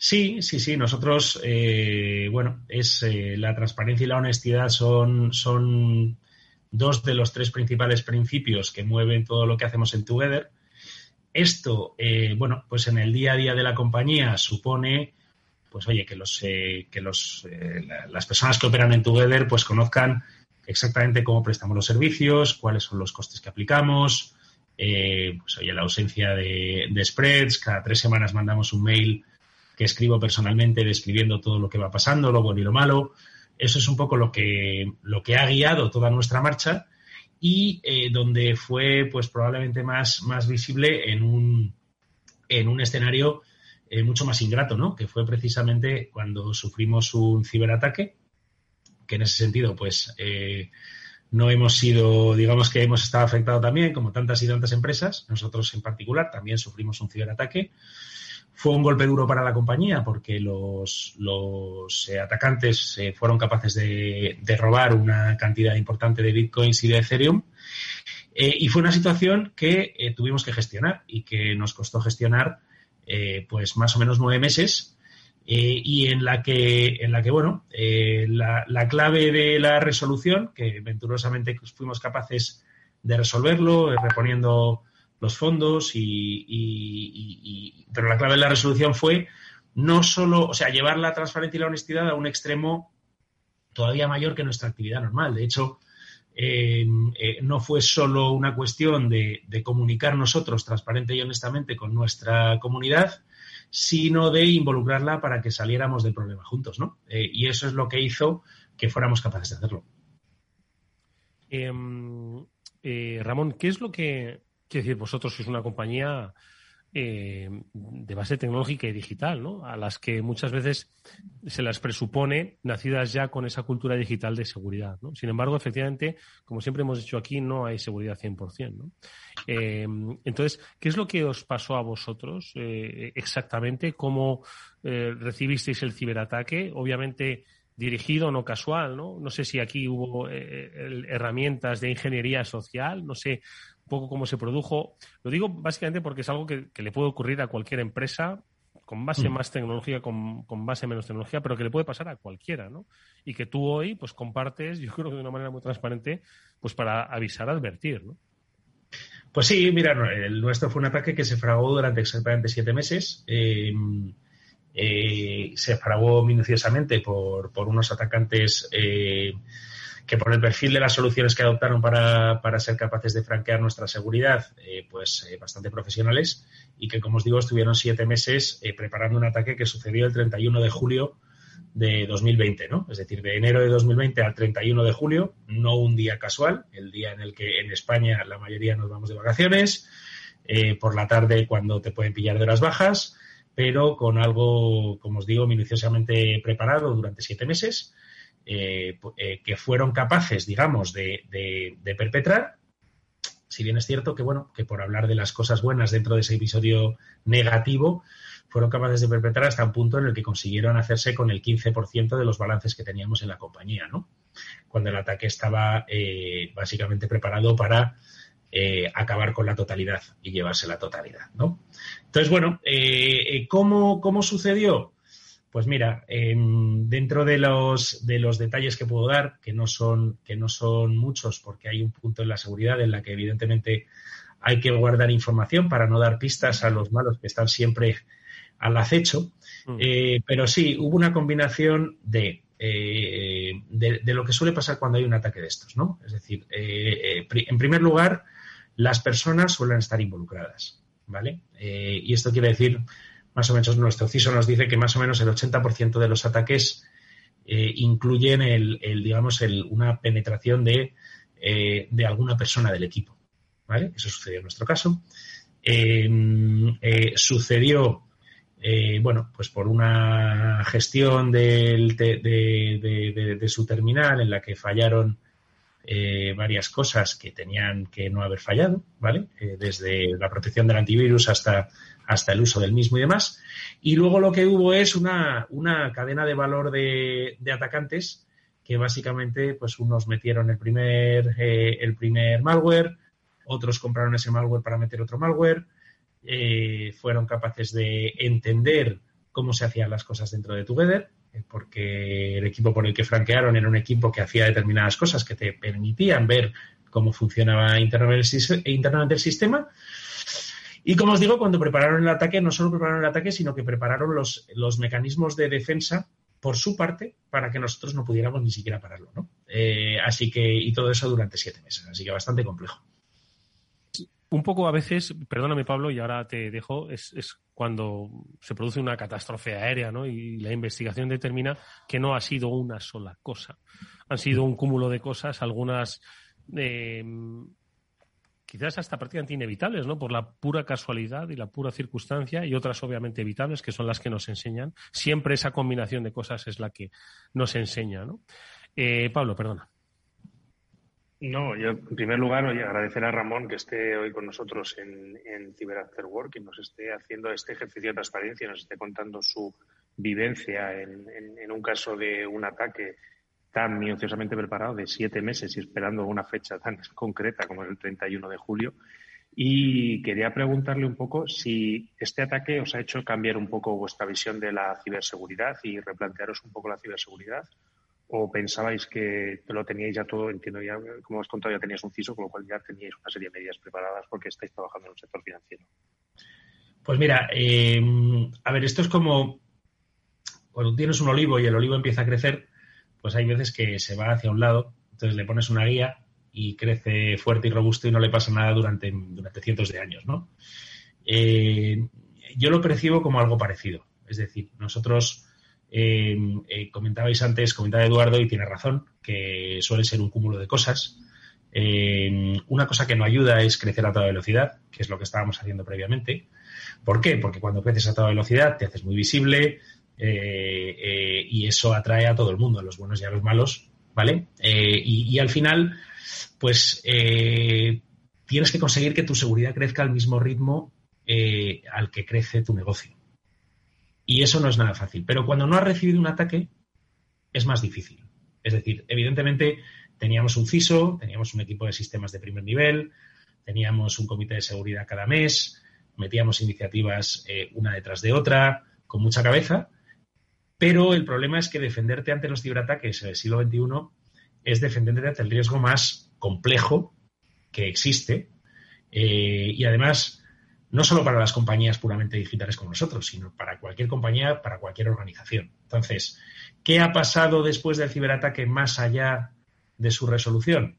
Sí, sí, sí. Nosotros, eh, bueno, es eh, la transparencia y la honestidad son, son dos de los tres principales principios que mueven todo lo que hacemos en Together. Esto, eh, bueno, pues en el día a día de la compañía supone, pues oye, que los, que los, las personas que operan en Together, pues conozcan exactamente cómo prestamos los servicios, cuáles son los costes que aplicamos, pues oye, la ausencia de spreads. Cada tres semanas mandamos un mail que escribo personalmente describiendo todo lo que va pasando, lo bueno y lo malo. Eso es un poco lo que, lo que ha guiado toda nuestra marcha y eh, donde fue pues probablemente más, más visible en un, en un escenario eh, mucho más ingrato, ¿no? Que fue precisamente cuando sufrimos un ciberataque, que en ese sentido, pues, eh, no hemos sido, digamos que hemos estado afectados también, como tantas y tantas empresas, nosotros en particular también sufrimos un ciberataque. Fue un golpe duro para la compañía porque los, los eh, atacantes eh, fueron capaces de, robar una cantidad importante de bitcoins y de Ethereum. Eh, y fue una situación que tuvimos que gestionar y que nos costó gestionar pues más o menos nueve meses. y en la que, en la que bueno, la, la, clave de la resolución, que venturosamente fuimos capaces de resolverlo, reponiendo los fondos y, pero la clave de la resolución fue no solo, o sea, llevar la transparencia y la honestidad a un extremo todavía mayor que nuestra actividad normal. De hecho, eh, no fue solo una cuestión de, comunicar nosotros transparente y honestamente con nuestra comunidad, sino de involucrarla para que saliéramos del problema juntos, ¿no? Eh, y eso es lo que hizo que fuéramos capaces de hacerlo. Em, eh, Ramón, ¿qué es lo que Quiero decir, vosotros sois una compañía eh, de base tecnológica y digital, ¿no? A las que muchas veces se las presupone nacidas ya con esa cultura digital de seguridad, ¿no? Sin embargo, efectivamente, como siempre hemos dicho aquí, no hay seguridad 100%, ¿no? Eh, entonces, ¿qué es lo que os pasó a vosotros eh, exactamente? ¿Cómo recibisteis el ciberataque? Obviamente dirigido, no casual, ¿no? No sé si aquí hubo herramientas de ingeniería social, no sé poco cómo se produjo. Lo digo básicamente porque es algo que, le puede ocurrir a cualquier empresa con base mm. más tecnología, con, con, base menos tecnología, pero que le puede pasar a cualquiera, ¿no? Y que tú hoy, pues, compartes, yo creo que de una manera muy transparente, pues, para avisar, advertir, ¿no? Pues sí, mira, el nuestro fue un ataque que se fragó durante exactamente siete meses. Eh, eh, se fragó minuciosamente por, por unos atacantes eh, que por el perfil de las soluciones que adoptaron para, para ser capaces de franquear nuestra seguridad, eh, pues eh, bastante profesionales y que, como os digo, estuvieron siete meses eh, preparando un ataque que sucedió el 31 de julio de 2020, ¿no? Es decir, de enero de 2020 al 31 de julio, no un día casual, el día en el que en España la mayoría nos vamos de vacaciones, por la tarde cuando te pueden pillar de las bajas, pero con algo, como os digo, minuciosamente preparado durante siete meses eh, eh, que fueron capaces, digamos, de, perpetrar. Si bien es cierto que, bueno, que por hablar de las cosas buenas dentro de ese episodio negativo, fueron capaces de perpetrar hasta un punto en el que consiguieron hacerse con el 15% de los balances que teníamos en la compañía, ¿no? Cuando el ataque estaba eh, básicamente preparado para acabar con la totalidad y llevarse la totalidad, ¿no? Entonces, bueno, ¿cómo, ¿cómo, sucedió? Pues mira, dentro de los, de los detalles que puedo dar, que no, son, que no son muchos, porque hay un punto en la seguridad en la que evidentemente hay que guardar información para no dar pistas a los malos que están siempre al acecho. Mm. Eh, pero sí, hubo una combinación de, de, de, lo que suele pasar cuando hay un ataque de estos, ¿no? Es decir, en primer lugar, las personas suelen estar involucradas, ¿vale? Eh, y esto quiere decir, más o menos, nuestro CISO nos dice que más o menos el 80% de los ataques eh, incluyen el, digamos, el, una penetración de, eh, de, alguna persona del equipo, ¿vale? Eso sucedió en nuestro caso. sucedió, bueno, pues por una gestión del, de, de su terminal en la que fallaron eh, varias cosas que tenían que no haber fallado, ¿vale? Eh, desde la protección del antivirus hasta, hasta el uso del mismo y demás. Y luego lo que hubo es una, una cadena de valor de, atacantes que básicamente, pues unos metieron el primer, eh, el primer malware, otros compraron ese malware para meter otro malware, fueron capaces de entender cómo se hacían las cosas dentro de Together eh, porque el equipo por el que franquearon era un equipo que hacía determinadas cosas que te permitían ver cómo funcionaba internamente el sistema. Y como os digo, cuando prepararon el ataque, no solo prepararon el ataque, sino que prepararon los, los mecanismos de defensa por su parte para que nosotros no pudiéramos ni siquiera pararlo. ¿no? Eh, así que, y todo eso durante siete meses, así que bastante complejo un poco a veces, perdóname Pablo, y ahora te dejo, es, es, cuando se produce una catástrofe aérea, ¿no? Y la investigación determina que no ha sido una sola cosa. Han sido un cúmulo de cosas, algunas eh, quizás hasta prácticamente inevitables, ¿no? Por la pura casualidad y la pura circunstancia, y otras obviamente evitables, que son las que nos enseñan. Siempre esa combinación de cosas es la que nos enseña, ¿no? Eh, Pablo, perdona. No, yo en primer lugar agradecer a Ramón que esté hoy con nosotros en, en Work y nos esté haciendo este ejercicio de transparencia, nos esté contando su vivencia en, en, un caso de un ataque tan minuciosamente preparado de siete meses y esperando una fecha tan concreta como es el 31 de julio. Y quería preguntarle un poco si este ataque os ha hecho cambiar un poco vuestra visión de la ciberseguridad y replantearos un poco la ciberseguridad o pensabais que lo teníais ya todo, entiendo ya, como has contado, ya teníais un CISO, con lo cual ya teníais una serie de medidas preparadas porque estáis trabajando en el sector financiero? Pues mira, eh, a ver, esto es como cuando tienes un olivo y el olivo empieza a crecer, pues hay veces que se va hacia un lado, entonces le pones una guía y crece fuerte y robusto y no le pasa nada durante, durante cientos de años, ¿no? Eh, yo lo percibo como algo parecido. Es decir, nosotros Em, eh, comentabais antes, comentaba Eduardo y tiene razón, que suele ser un cúmulo de cosas. Una cosa que no ayuda es crecer a toda velocidad, que es lo que estábamos haciendo previamente. ¿Por qué? Porque cuando creces a toda velocidad te haces muy visible eh, eh, y eso atrae a todo el mundo, a los buenos y a los malos, ¿vale? Y, y, al final, pues tienes que conseguir que tu seguridad crezca al mismo ritmo al que crece tu negocio. Y eso no es nada fácil. Pero cuando no has recibido un ataque, es más difícil. Es decir, evidentemente teníamos un CISO, teníamos un equipo de sistemas de primer nivel, teníamos un comité de seguridad cada mes, metíamos iniciativas eh, una detrás de otra, con mucha cabeza, pero el problema es que defenderte ante los ciberataques del siglo XXI es defenderte ante el riesgo más complejo que existe eh, y además no solo para las compañías puramente digitales como nosotros, sino para cualquier compañía, para cualquier organización. Entonces, ¿qué ha pasado después del ciberataque más allá de su resolución?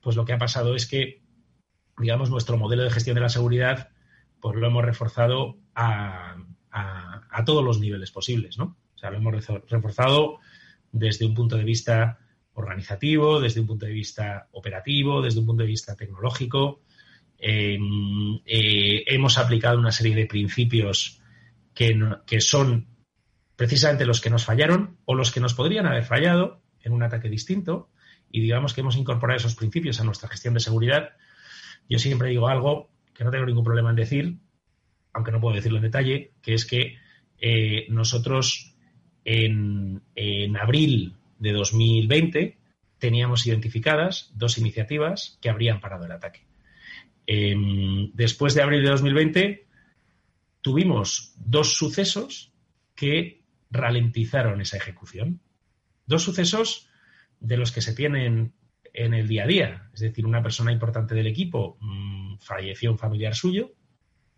Pues lo que ha pasado es que, digamos, nuestro modelo de gestión de la seguridad, pues lo hemos reforzado a, todos los niveles posibles, ¿no? Lo hemos reforzado desde un punto de vista organizativo, desde un punto de vista operativo, desde un punto de vista tecnológico, Em, eh, hemos aplicado una serie de principios que, que son precisamente los que nos fallaron o los que nos podrían haber fallado en un ataque distinto y digamos que hemos incorporado esos principios a nuestra gestión de seguridad. Yo siempre digo algo que no tengo ningún problema en decir, aunque no puedo decirlo en detalle, que es que eh, nosotros en, abril de 2020 teníamos identificadas dos iniciativas que habrían parado el ataque. Em, después de abril de 2020 tuvimos dos sucesos que ralentizaron esa ejecución. Dos sucesos de los que se tienen en el día a día. Es decir, una persona importante del equipo mm, falleció un familiar suyo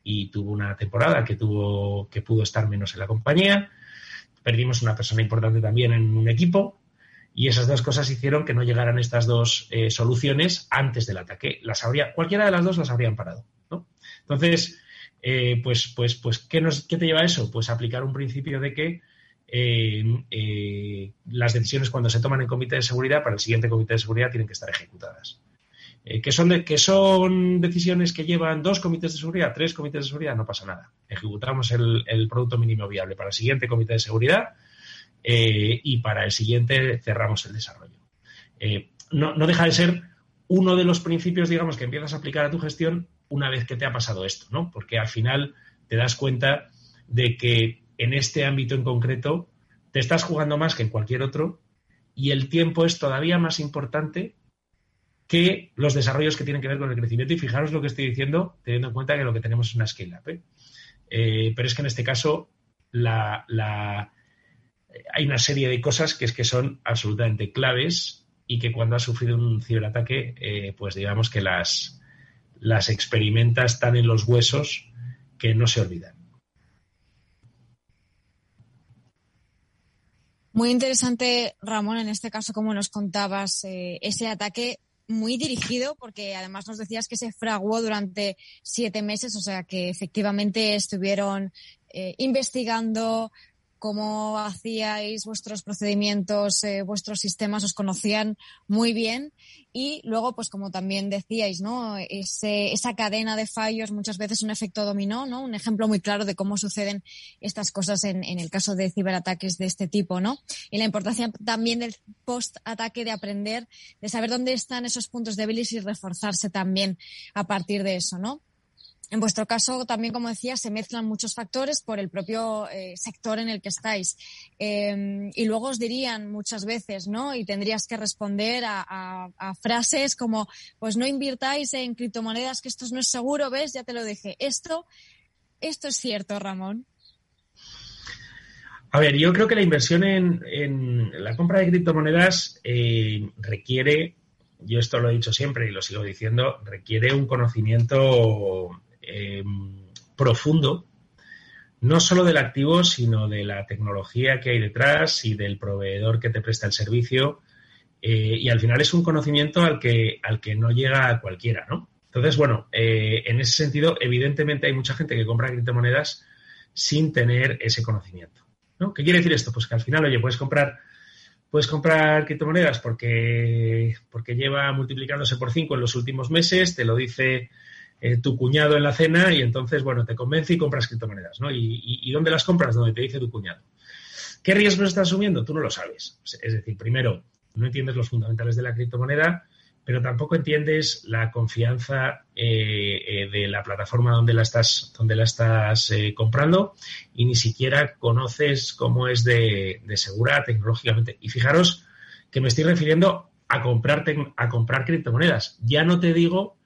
y tuvo una temporada que tuvo que pudo estar menos en la compañía. Perdimos una persona importante también en un equipo y esas dos cosas hicieron que no llegaran estas dos eh, soluciones antes del ataque. Las habría, cualquiera de las dos las habrían parado. Entonces, eh, pues, pues, pues ¿qué, nos, ¿qué te lleva a eso? Pues aplicar un principio de que eh, las decisiones cuando se toman en comité de seguridad para el siguiente comité de seguridad tienen que estar ejecutadas. Eh, que, son que son decisiones que llevan dos comités de seguridad, tres comités de seguridad, no pasa nada. Ejecutamos el, producto mínimo viable para el siguiente comité de seguridad eh, y para el siguiente cerramos el desarrollo. No, no, deja de ser uno de los principios, digamos, que empiezas a aplicar a tu gestión una vez que te ha pasado esto, ¿no? Porque al final te das cuenta de que en este ámbito en concreto te estás jugando más que en cualquier otro y el tiempo es todavía más importante que los desarrollos que tienen que ver con el crecimiento. Y fijaros lo que estoy diciendo, teniendo en cuenta que lo que tenemos es una scale-up. ¿eh? Eh, pero es que en este caso la, hay una serie de cosas que es que son absolutamente claves y que cuando has sufrido un ciberataque, eh, pues digamos que las, las experimentas tan en los huesos que no se olvidan. Muy interesante, Ramón, en este caso, como nos contabas, eh, ese ataque muy dirigido, porque además nos decías que se fraguó durante siete meses, o sea que efectivamente estuvieron eh, investigando, cómo hacíais vuestros procedimientos, eh, vuestros sistemas, os conocían muy bien. Y luego, pues como también decíais, ¿no? esa cadena de fallos, muchas veces un efecto dominó, ¿no? Un ejemplo muy claro de cómo suceden estas cosas en, en el caso de ciberataques de este tipo, ¿no? Y la importancia también del post-ataque de aprender, de saber dónde están esos puntos débiles y reforzarse también a partir de eso, ¿no? En vuestro caso, también, como decía, se mezclan muchos factores por el propio eh, sector en el que estáis. Em, y luego os dirían muchas veces, ¿no? Y tendrías que responder a, frases como, pues no invirtáis en criptomonedas, que esto no es seguro, ¿ves? Ya te lo dije. Esto, esto es cierto, Ramón. A ver, yo creo que la inversión en, la compra de criptomonedas eh, requiere, yo esto lo he dicho siempre y lo sigo diciendo, requiere un conocimiento Em, profundo, no solo del activo, sino de la tecnología que hay detrás y del proveedor que te presta el servicio. Eh, y al final es un conocimiento al que, al que no llega a cualquiera, ¿no? Entonces, bueno, eh, en ese sentido, evidentemente hay mucha gente que compra criptomonedas sin tener ese conocimiento. ¿no? ¿Qué quiere decir esto? Pues que al final, oye, puedes comprar, puedes comprar criptomonedas porque, porque lleva multiplicándose por cinco en los últimos meses, te lo dice eh, tu cuñado en la cena y entonces, bueno, te convence y compras criptomonedas, ¿no? ¿Y, dónde las compras? Donde te dice tu cuñado. ¿Qué riesgos estás asumiendo? Tú no lo sabes. Es decir, primero, no entiendes los fundamentales de la criptomoneda, pero tampoco entiendes la confianza eh, eh, de la plataforma donde la estás, donde la estás comprando y ni siquiera conoces cómo es de, segura tecnológicamente. Y fijaros que me estoy refiriendo a comprar, a comprar criptomonedas. Ya no te digo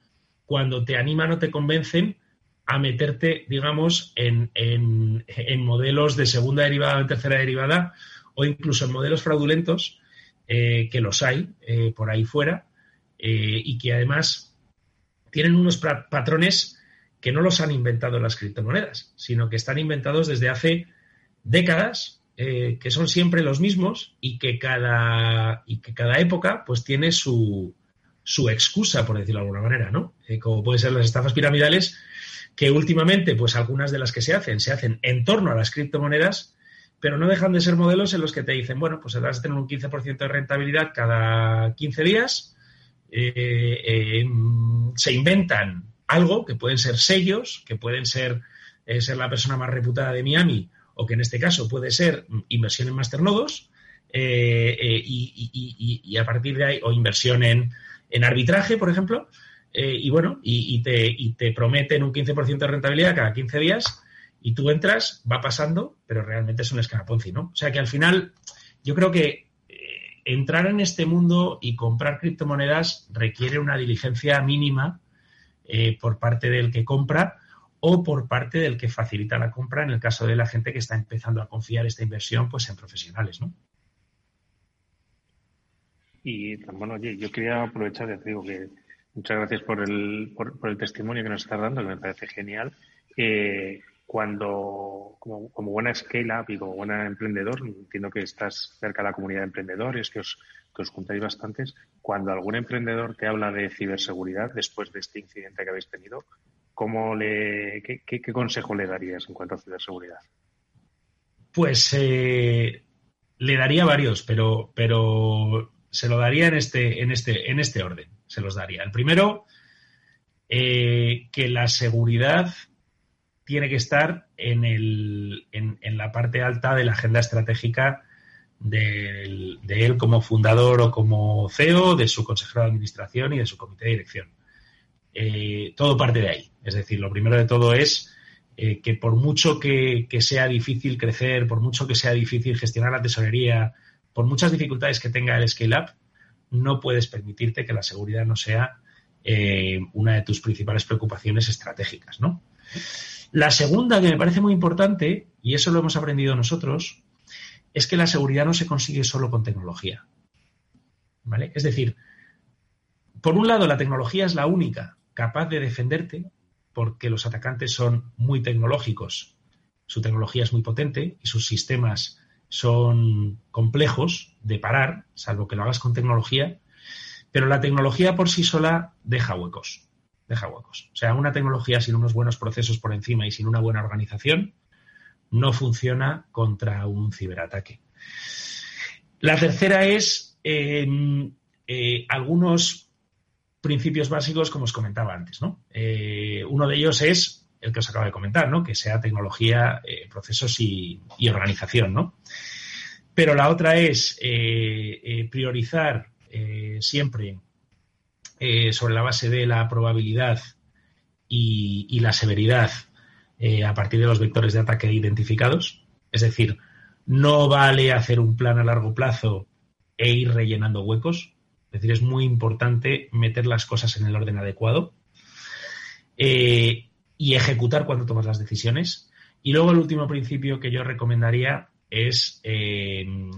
cuando te animan o te convencen a meterte, digamos, en, modelos de segunda derivada o tercera derivada o incluso en modelos fraudulentos, eh, que los hay eh, por ahí fuera, eh, y que además tienen unos patrones que no los han inventado las criptomonedas, sino que están inventados desde hace décadas, que son siempre los mismos y que cada, y que cada época pues tiene su, su excusa, por decirlo de alguna manera, ¿no? Eh, como pueden ser las estafas piramidales, que últimamente, pues algunas de las que se hacen, se hacen en torno a las criptomonedas, pero no dejan de ser modelos en los que te dicen, bueno, pues vas a tener un 15% de rentabilidad cada 15 días, eh, eh, se inventan algo, que pueden ser sellos, que pueden ser, ser la persona más reputada de Miami, o que en este caso puede ser inversión en masternodos, y, y, a partir de ahí, o inversión en, en arbitraje, por ejemplo, eh, y bueno, y, te, prometen un 15% de rentabilidad cada 15 días y tú entras, va pasando, pero realmente es un escaraponci, ¿no? O sea que al final yo creo que eh, entrar en este mundo y comprar criptomonedas requiere una diligencia mínima eh, por parte del que compra o por parte del que facilita la compra en el caso de la gente que está empezando a confiar esta inversión pues en profesionales, ¿no? Y bueno, oye, yo quería aprovechar, ya te digo que muchas gracias por el, por, el testimonio que nos estás dando, que me parece genial. Eh, cuando, como, como buena scale-up y como buena emprendedor, entiendo que estás cerca de la comunidad de emprendedores, que os, que os juntáis bastantes. Cuando algún emprendedor te habla de ciberseguridad después de este incidente que habéis tenido, ¿cómo le, qué, qué, consejo le darías en cuanto a ciberseguridad? Pues eh, le daría varios, pero, pero se lo daría en este, en este, en este orden. Se los daría. El primero, eh, que la seguridad tiene que estar en, el, en, la parte alta de la agenda estratégica de, él como fundador o como CEO, de su consejero de administración y de su comité de dirección. Eh, todo parte de ahí. Es decir, lo primero de todo es eh, que por mucho que, sea difícil crecer, por mucho que sea difícil gestionar la tesorería, por muchas dificultades que tenga el scale-up, no puedes permitirte que la seguridad no sea eh, una de tus principales preocupaciones estratégicas. La segunda, que me parece muy importante, y eso lo hemos aprendido nosotros, es que la seguridad no se consigue solo con tecnología. Es decir, por un lado, la tecnología es la única capaz de defenderte porque los atacantes son muy tecnológicos, su tecnología es muy potente y sus sistemas son complejos de parar, salvo que lo hagas con tecnología, pero la tecnología por sí sola deja huecos deja huecos. O sea, una tecnología sin unos buenos procesos por encima y sin una buena organización no funciona contra un ciberataque. La tercera es em, eh, algunos principios básicos, como os comentaba antes. ¿no? Eh, uno de ellos es el que os acabo de comentar, ¿no? que sea tecnología, eh, procesos y, organización. ¿no? Pero la otra es priorizar siempre eh, sobre la base de la probabilidad y, la severidad eh, a partir de los vectores de ataque identificados. Es decir, no vale hacer un plan a largo plazo e ir rellenando huecos. Es decir, es muy importante meter las cosas en el orden adecuado eh, y ejecutar cuando tomas las decisiones. Y luego el último principio que yo recomendaría es el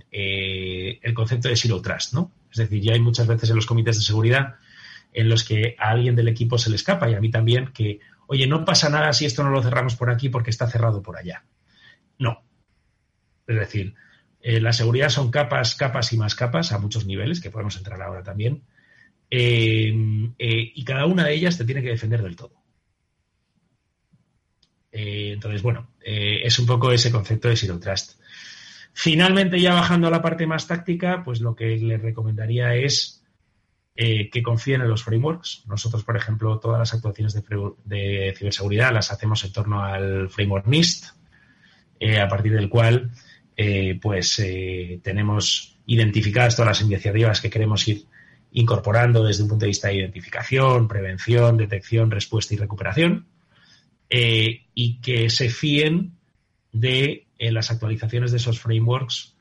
concepto de zero trust, ¿no? Es decir, ya hay muchas veces en los comités de seguridad en los que a alguien del equipo se le escapa y a mí también que, oye, no pasa nada si esto no lo cerramos por aquí porque está cerrado por allá. No. Es decir, eh, la seguridad son capas, capas y más capas a muchos niveles, que podemos entrar ahora también, eh, eh, y cada una de ellas te tiene que defender del todo. Entonces, bueno, es un poco ese concepto de Zero Trust. Finalmente, ya bajando a la parte más táctica, pues lo que le recomendaría es eh, que confíen en los frameworks. Nosotros, por ejemplo, todas las actuaciones de, ciberseguridad las hacemos en torno al framework NIST, eh, a partir del cual eh, pues tenemos identificadas todas las iniciativas que queremos ir incorporando desde un punto de vista de identificación, prevención, detección, respuesta y recuperación, y que se fíen de las actualizaciones de esos frameworks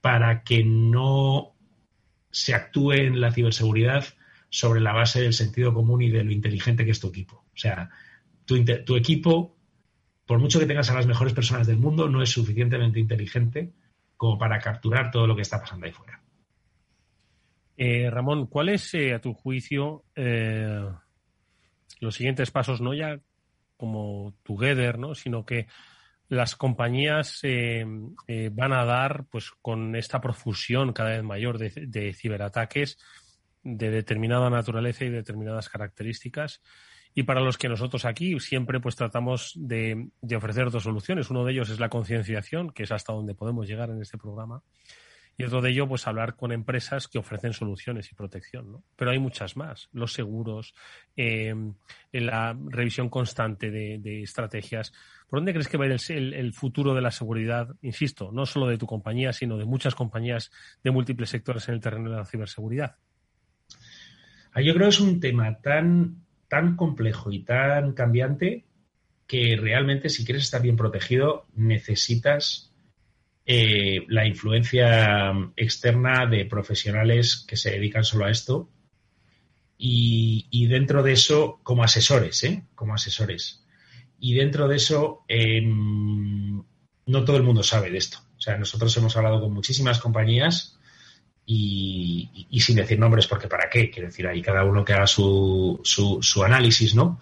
para que no se actúe en la ciberseguridad sobre la base del sentido común y de lo inteligente que es tu equipo. O sea, tu, equipo, por mucho que tengas a las mejores personas del mundo, no es suficientemente inteligente como para capturar todo lo que está pasando ahí fuera. Eh, Ramón, ¿cuáles, eh, a tu juicio, eh, los siguientes pasos, no ya como Together, ¿no? sino que las compañías eh, eh, van a dar, pues con esta profusión cada vez mayor de, ciberataques de determinada naturaleza y determinadas características. Y para los que nosotros aquí siempre pues tratamos de, de ofrecer dos soluciones. Uno de ellos es la concienciación, que es hasta donde podemos llegar en este programa y otro de ello, pues hablar con empresas que ofrecen soluciones y protección, ¿no? Pero hay muchas más, los seguros, eh, la revisión constante de, estrategias. ¿Por dónde crees que va a ir el, futuro de la seguridad? Insisto, no solo de tu compañía, sino de muchas compañías de múltiples sectores en el terreno de la ciberseguridad. Ah, yo creo que es un tema tan tan complejo y tan cambiante que realmente si quieres estar bien protegido necesitas eh, la influencia externa de profesionales que se dedican solo a esto y, dentro de eso como asesores, ¿eh? Como asesores. Y dentro de eso em, no todo el mundo sabe de esto. O sea, nosotros hemos hablado con muchísimas compañías y, sin decir nombres, porque para qué, quiero decir, ahí cada uno que haga su, su, análisis, ¿no?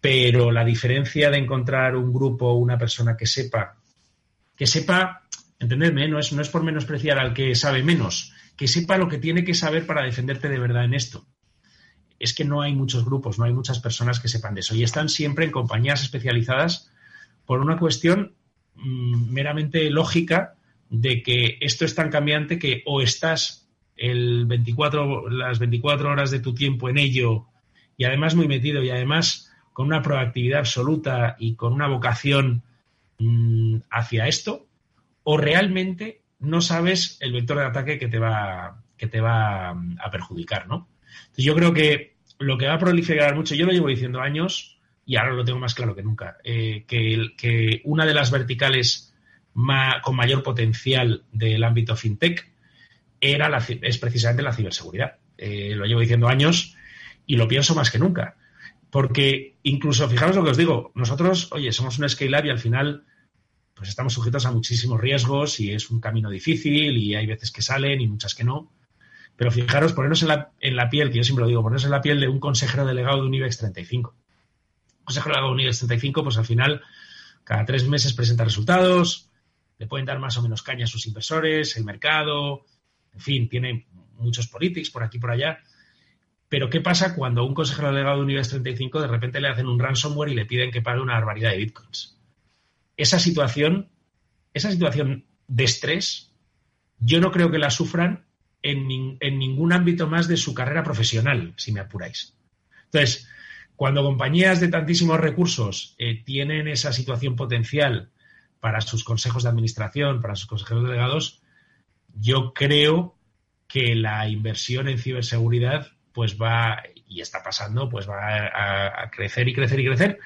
Pero la diferencia de encontrar un grupo, una persona que sepa, que sepa, entendedme, no es, no es por menospreciar al que sabe menos, que sepa lo que tiene que saber para defenderte de verdad en esto. Es que no hay muchos grupos, no hay muchas personas que sepan de eso. Y están siempre en compañías especializadas por una cuestión mm, meramente lógica de que esto es tan cambiante que o estás el 24, las 24 horas de tu tiempo en ello y además muy metido y además con una proactividad absoluta y con una vocación mm, hacia esto, o realmente no sabes el vector de ataque que te va, que te va mm, a perjudicar, ¿no? Yo creo que lo que va a proliferar mucho, yo lo llevo diciendo años y ahora lo tengo más claro que nunca, eh, que, que una de las verticales con mayor potencial del ámbito fintech era la, es precisamente la ciberseguridad. Eh, lo llevo diciendo años y lo pienso más que nunca. Porque incluso, fijaros lo que os digo, nosotros, oye, somos una scale-up y al final pues estamos sujetos a muchísimos riesgos y es un camino difícil y hay veces que salen y muchas que no. Pero fijaros, ponernos en la, en la piel, que yo siempre lo digo, ponernos en la piel de un consejero delegado de un IBEX 35. Un consejero delegado de un IBEX 35, pues al final cada tres meses presenta resultados, le pueden dar más o menos caña a sus inversores, el mercado, en fin, tiene muchos politics por aquí y por allá. Pero ¿qué pasa cuando un consejero delegado de Univers 35 de repente le hacen un ransomware y le piden que pague una barbaridad de bitcoins? Esa situación, esa situación de estrés, yo no creo que la sufran en, ningún ámbito más de su carrera profesional, si me apuráis. Entonces, cuando compañías de tantísimos recursos eh, tienen esa situación potencial para sus consejos de administración, para sus consejeros delegados, yo creo que la inversión en ciberseguridad pues va, y está pasando, pues va a, crecer y crecer y crecer.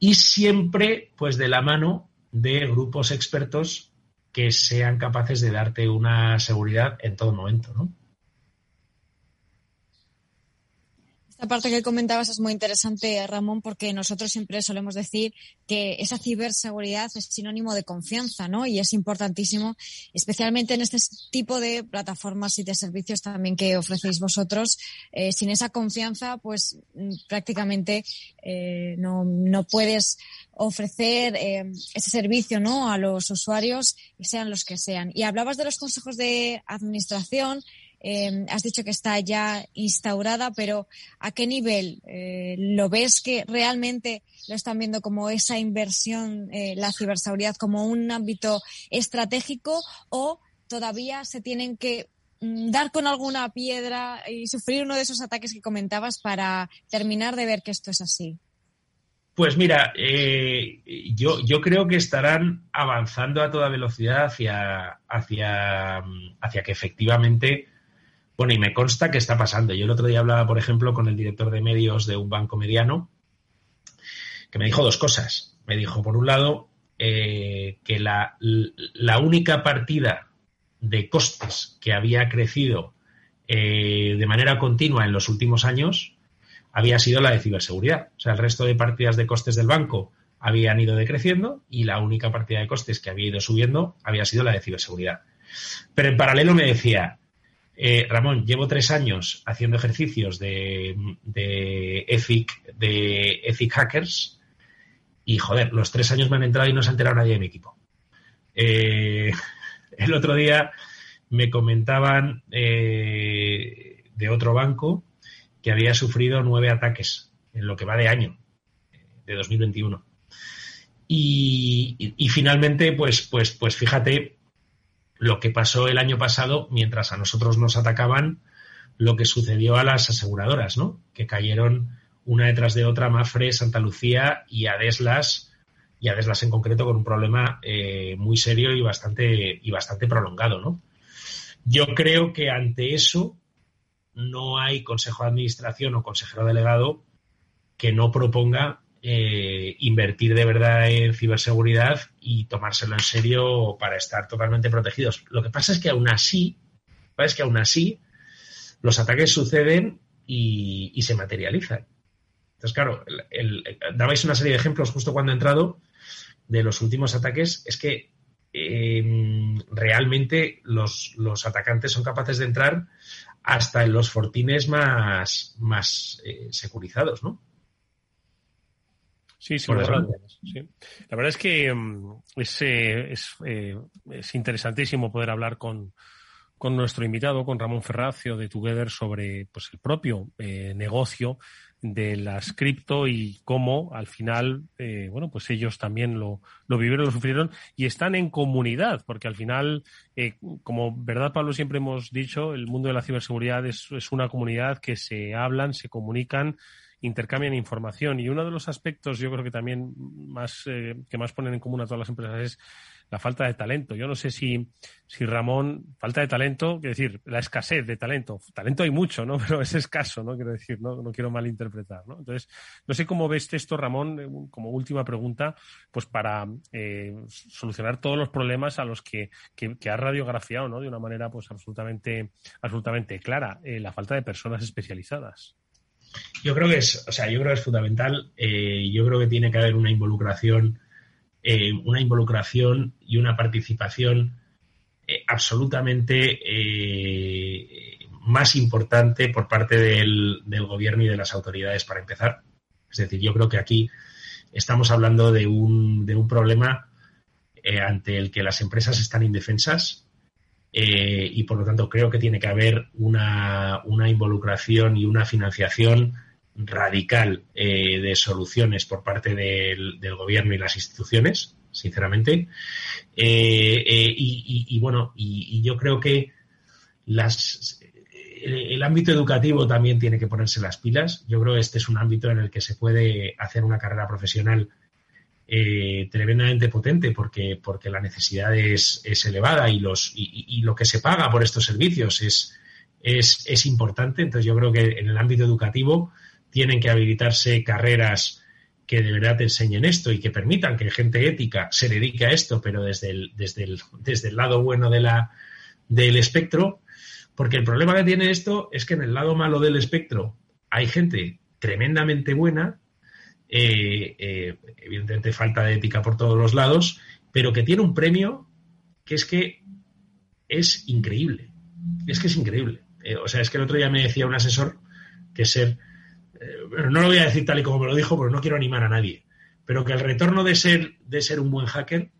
Y siempre, pues de la mano de grupos expertos que sean capaces de darte una seguridad en todo momento, ¿no? Esta parte que comentabas es muy interesante, Ramón, porque nosotros siempre solemos decir que esa ciberseguridad es sinónimo de confianza, ¿no? Y es importantísimo, especialmente en este tipo de plataformas y de servicios también que ofrecéis vosotros. Eh, sin esa confianza, pues mm, prácticamente eh, no, no, puedes ofrecer eh, ese servicio, ¿no? A los usuarios, sean los que sean. Y hablabas de los consejos de administración. Em, has dicho que está ya instaurada, pero ¿a qué nivel eh, lo ves que realmente lo están viendo como esa inversión, eh, la ciberseguridad, como un ámbito estratégico o todavía se tienen que mm, dar con alguna piedra y sufrir uno de esos ataques que comentabas para terminar de ver que esto es así? Pues mira, eh, yo, yo creo que estarán avanzando a toda velocidad hacia, hacia, hacia que efectivamente bueno, y me consta que está pasando. Yo el otro día hablaba, por ejemplo, con el director de medios de un banco mediano, que me dijo dos cosas. Me dijo, por un lado, eh, que la, única partida de costes que había crecido eh, de manera continua en los últimos años había sido la de ciberseguridad. O sea, el resto de partidas de costes del banco habían ido decreciendo y la única partida de costes que había ido subiendo había sido la de ciberseguridad. Pero en paralelo me decía, eh, Ramón, llevo tres años haciendo ejercicios de, ethic, de hackers y, joder, los tres años me han entrado y no se ha enterado nadie de mi equipo. Eh, el otro día me comentaban eh, de otro banco que había sufrido nueve ataques en lo que va de año, de 2021. Y, y, y finalmente, pues, pues, pues fíjate, lo que pasó el año pasado mientras a nosotros nos atacaban, lo que sucedió a las aseguradoras, ¿no? Que cayeron una detrás de otra, Mafre, Santa Lucía y Adeslas, y Adeslas en concreto con un problema eh, muy serio y bastante, y bastante prolongado, ¿no? Yo creo que ante eso no hay consejo de administración o consejero delegado que no proponga eh, invertir de verdad en ciberseguridad y tomárselo en serio para estar totalmente protegidos. Lo que pasa es que aún así, es que aún así los ataques suceden y, se materializan. Entonces, claro, dabais una serie de ejemplos justo cuando he entrado de los últimos ataques. Es que em, realmente los, atacantes son capaces de entrar hasta en los fortines más, más eh, securizados, ¿no? Sí, sí, la verdad, La verdad es que mm, es, eh, eh, es, interesantísimo poder hablar con, con, nuestro invitado, con Ramón Ferracio de Together, sobre pues, el propio eh, negocio de las cripto y cómo al final, bueno, pues ellos también lo, lo vivieron, lo sufrieron y están en comunidad, porque al final, como verdad Pablo siempre hemos dicho, el mundo de la ciberseguridad es, es una comunidad que se hablan, se comunican, intercambian información. Y uno de los aspectos, yo creo que también más eh, que más ponen en común a todas las empresas es la falta de talento. Yo no sé si, si Ramón, falta de talento, quiero decir, la escasez de talento. Talento hay mucho, ¿no? Pero es escaso, ¿no? Quiero decir, no, no quiero malinterpretar. Entonces, no sé cómo ves esto, Ramón, eh, como última pregunta, pues para eh, solucionar todos los problemas a los que, que, que has radiografiado, ¿no? De una manera, pues, absolutamente, absolutamente clara. la falta de personas especializadas. Yo creo que es, o sea, yo creo que es fundamental. Eh, yo creo que tiene que haber una involucración, eh, una involucración y una participación eh, absolutamente más importante por parte del, gobierno y de las autoridades para empezar. Es decir, yo creo que aquí estamos hablando de un, de un problema ante el que las empresas están indefensas eh, y por lo tanto creo que tiene que haber una, involucración y una financiación radical eh, de soluciones por parte del, gobierno y las instituciones, sinceramente. Eh, y, bueno, y, yo creo que las, el, ámbito educativo también tiene que ponerse las pilas. Yo creo que este es un ámbito en el que se puede hacer una carrera profesional eh, tremendamente potente porque, porque la necesidad es, elevada y, los, y, lo que se paga por estos servicios es, es, importante. Entonces yo creo que en el ámbito educativo tienen que habilitarse carreras que de verdad te enseñen esto y que permitan que gente ética se dedique a esto, pero desde el, desde el, desde el lado bueno de la, del espectro, porque el problema que tiene esto es que en el lado malo del espectro hay gente tremendamente buena eh, eh, evidentemente falta de ética por todos los lados, pero que tiene un premio que es que es increíble. Es que es increíble. Eh, o sea, es que el otro día me decía un asesor que ser, no lo voy a decir tal y como me lo dijo, porque no quiero animar a nadie, pero que el retorno de ser, de ser un buen hacker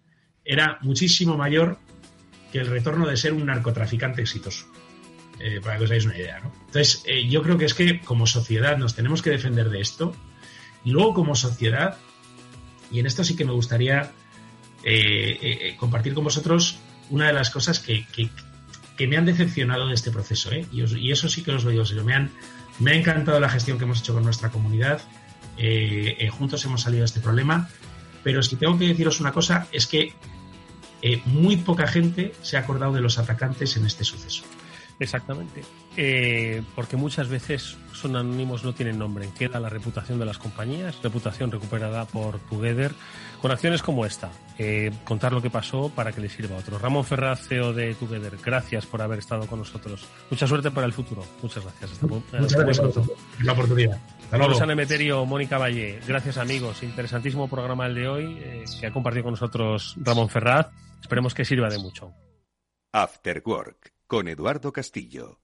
era muchísimo mayor que el retorno de ser un narcotraficante exitoso. para que os hagáis una idea. ¿no? Entonces, yo creo que es que como sociedad nos tenemos que defender de esto y luego como sociedad, y en esto sí que me gustaría eh, eh, eh, compartir con vosotros una de las cosas que, me han decepcionado de este proceso, y, eso sí que os lo digo, me, han, me ha encantado la gestión que hemos hecho con nuestra comunidad, juntos hemos salido de este problema, pero si tengo que deciros una cosa, es que muy poca gente se ha acordado de los atacantes en este suceso. Exactamente. Eh, porque muchas veces son anónimos, no tienen nombre. Queda la reputación de las compañías, reputación recuperada por Together, con acciones como esta. Eh, contar lo que pasó para que le sirva a otros. Ramón Ferraz, CEO de Together, gracias por haber estado con nosotros. Mucha suerte para el futuro. Muchas gracias. Hasta, Muchas gracias por la oportunidad. Hasta Emeterio, Mónica Valle. Gracias amigos. Interesantísimo programa el de hoy eh, que ha compartido con nosotros Ramón Ferraz. Esperemos que sirva de mucho. After Work con Eduardo Castillo.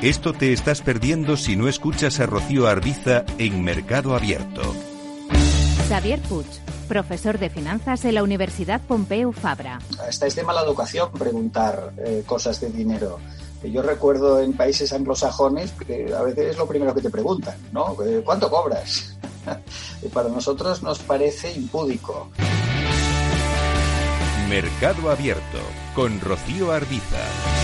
Esto te estás perdiendo si no escuchas a Rocío Arbiza en Mercado Abierto. Xavier Puig, profesor de finanzas en la Universidad Pompeu Fabra. Estáis de mala educación preguntar eh, cosas de dinero. Yo recuerdo en países anglosajones que a veces es lo primero que te preguntan, ¿no? Eh, ¿Cuánto cobras? Para nosotros nos parece impúdico. Mercado Abierto con Rocío Arbiza.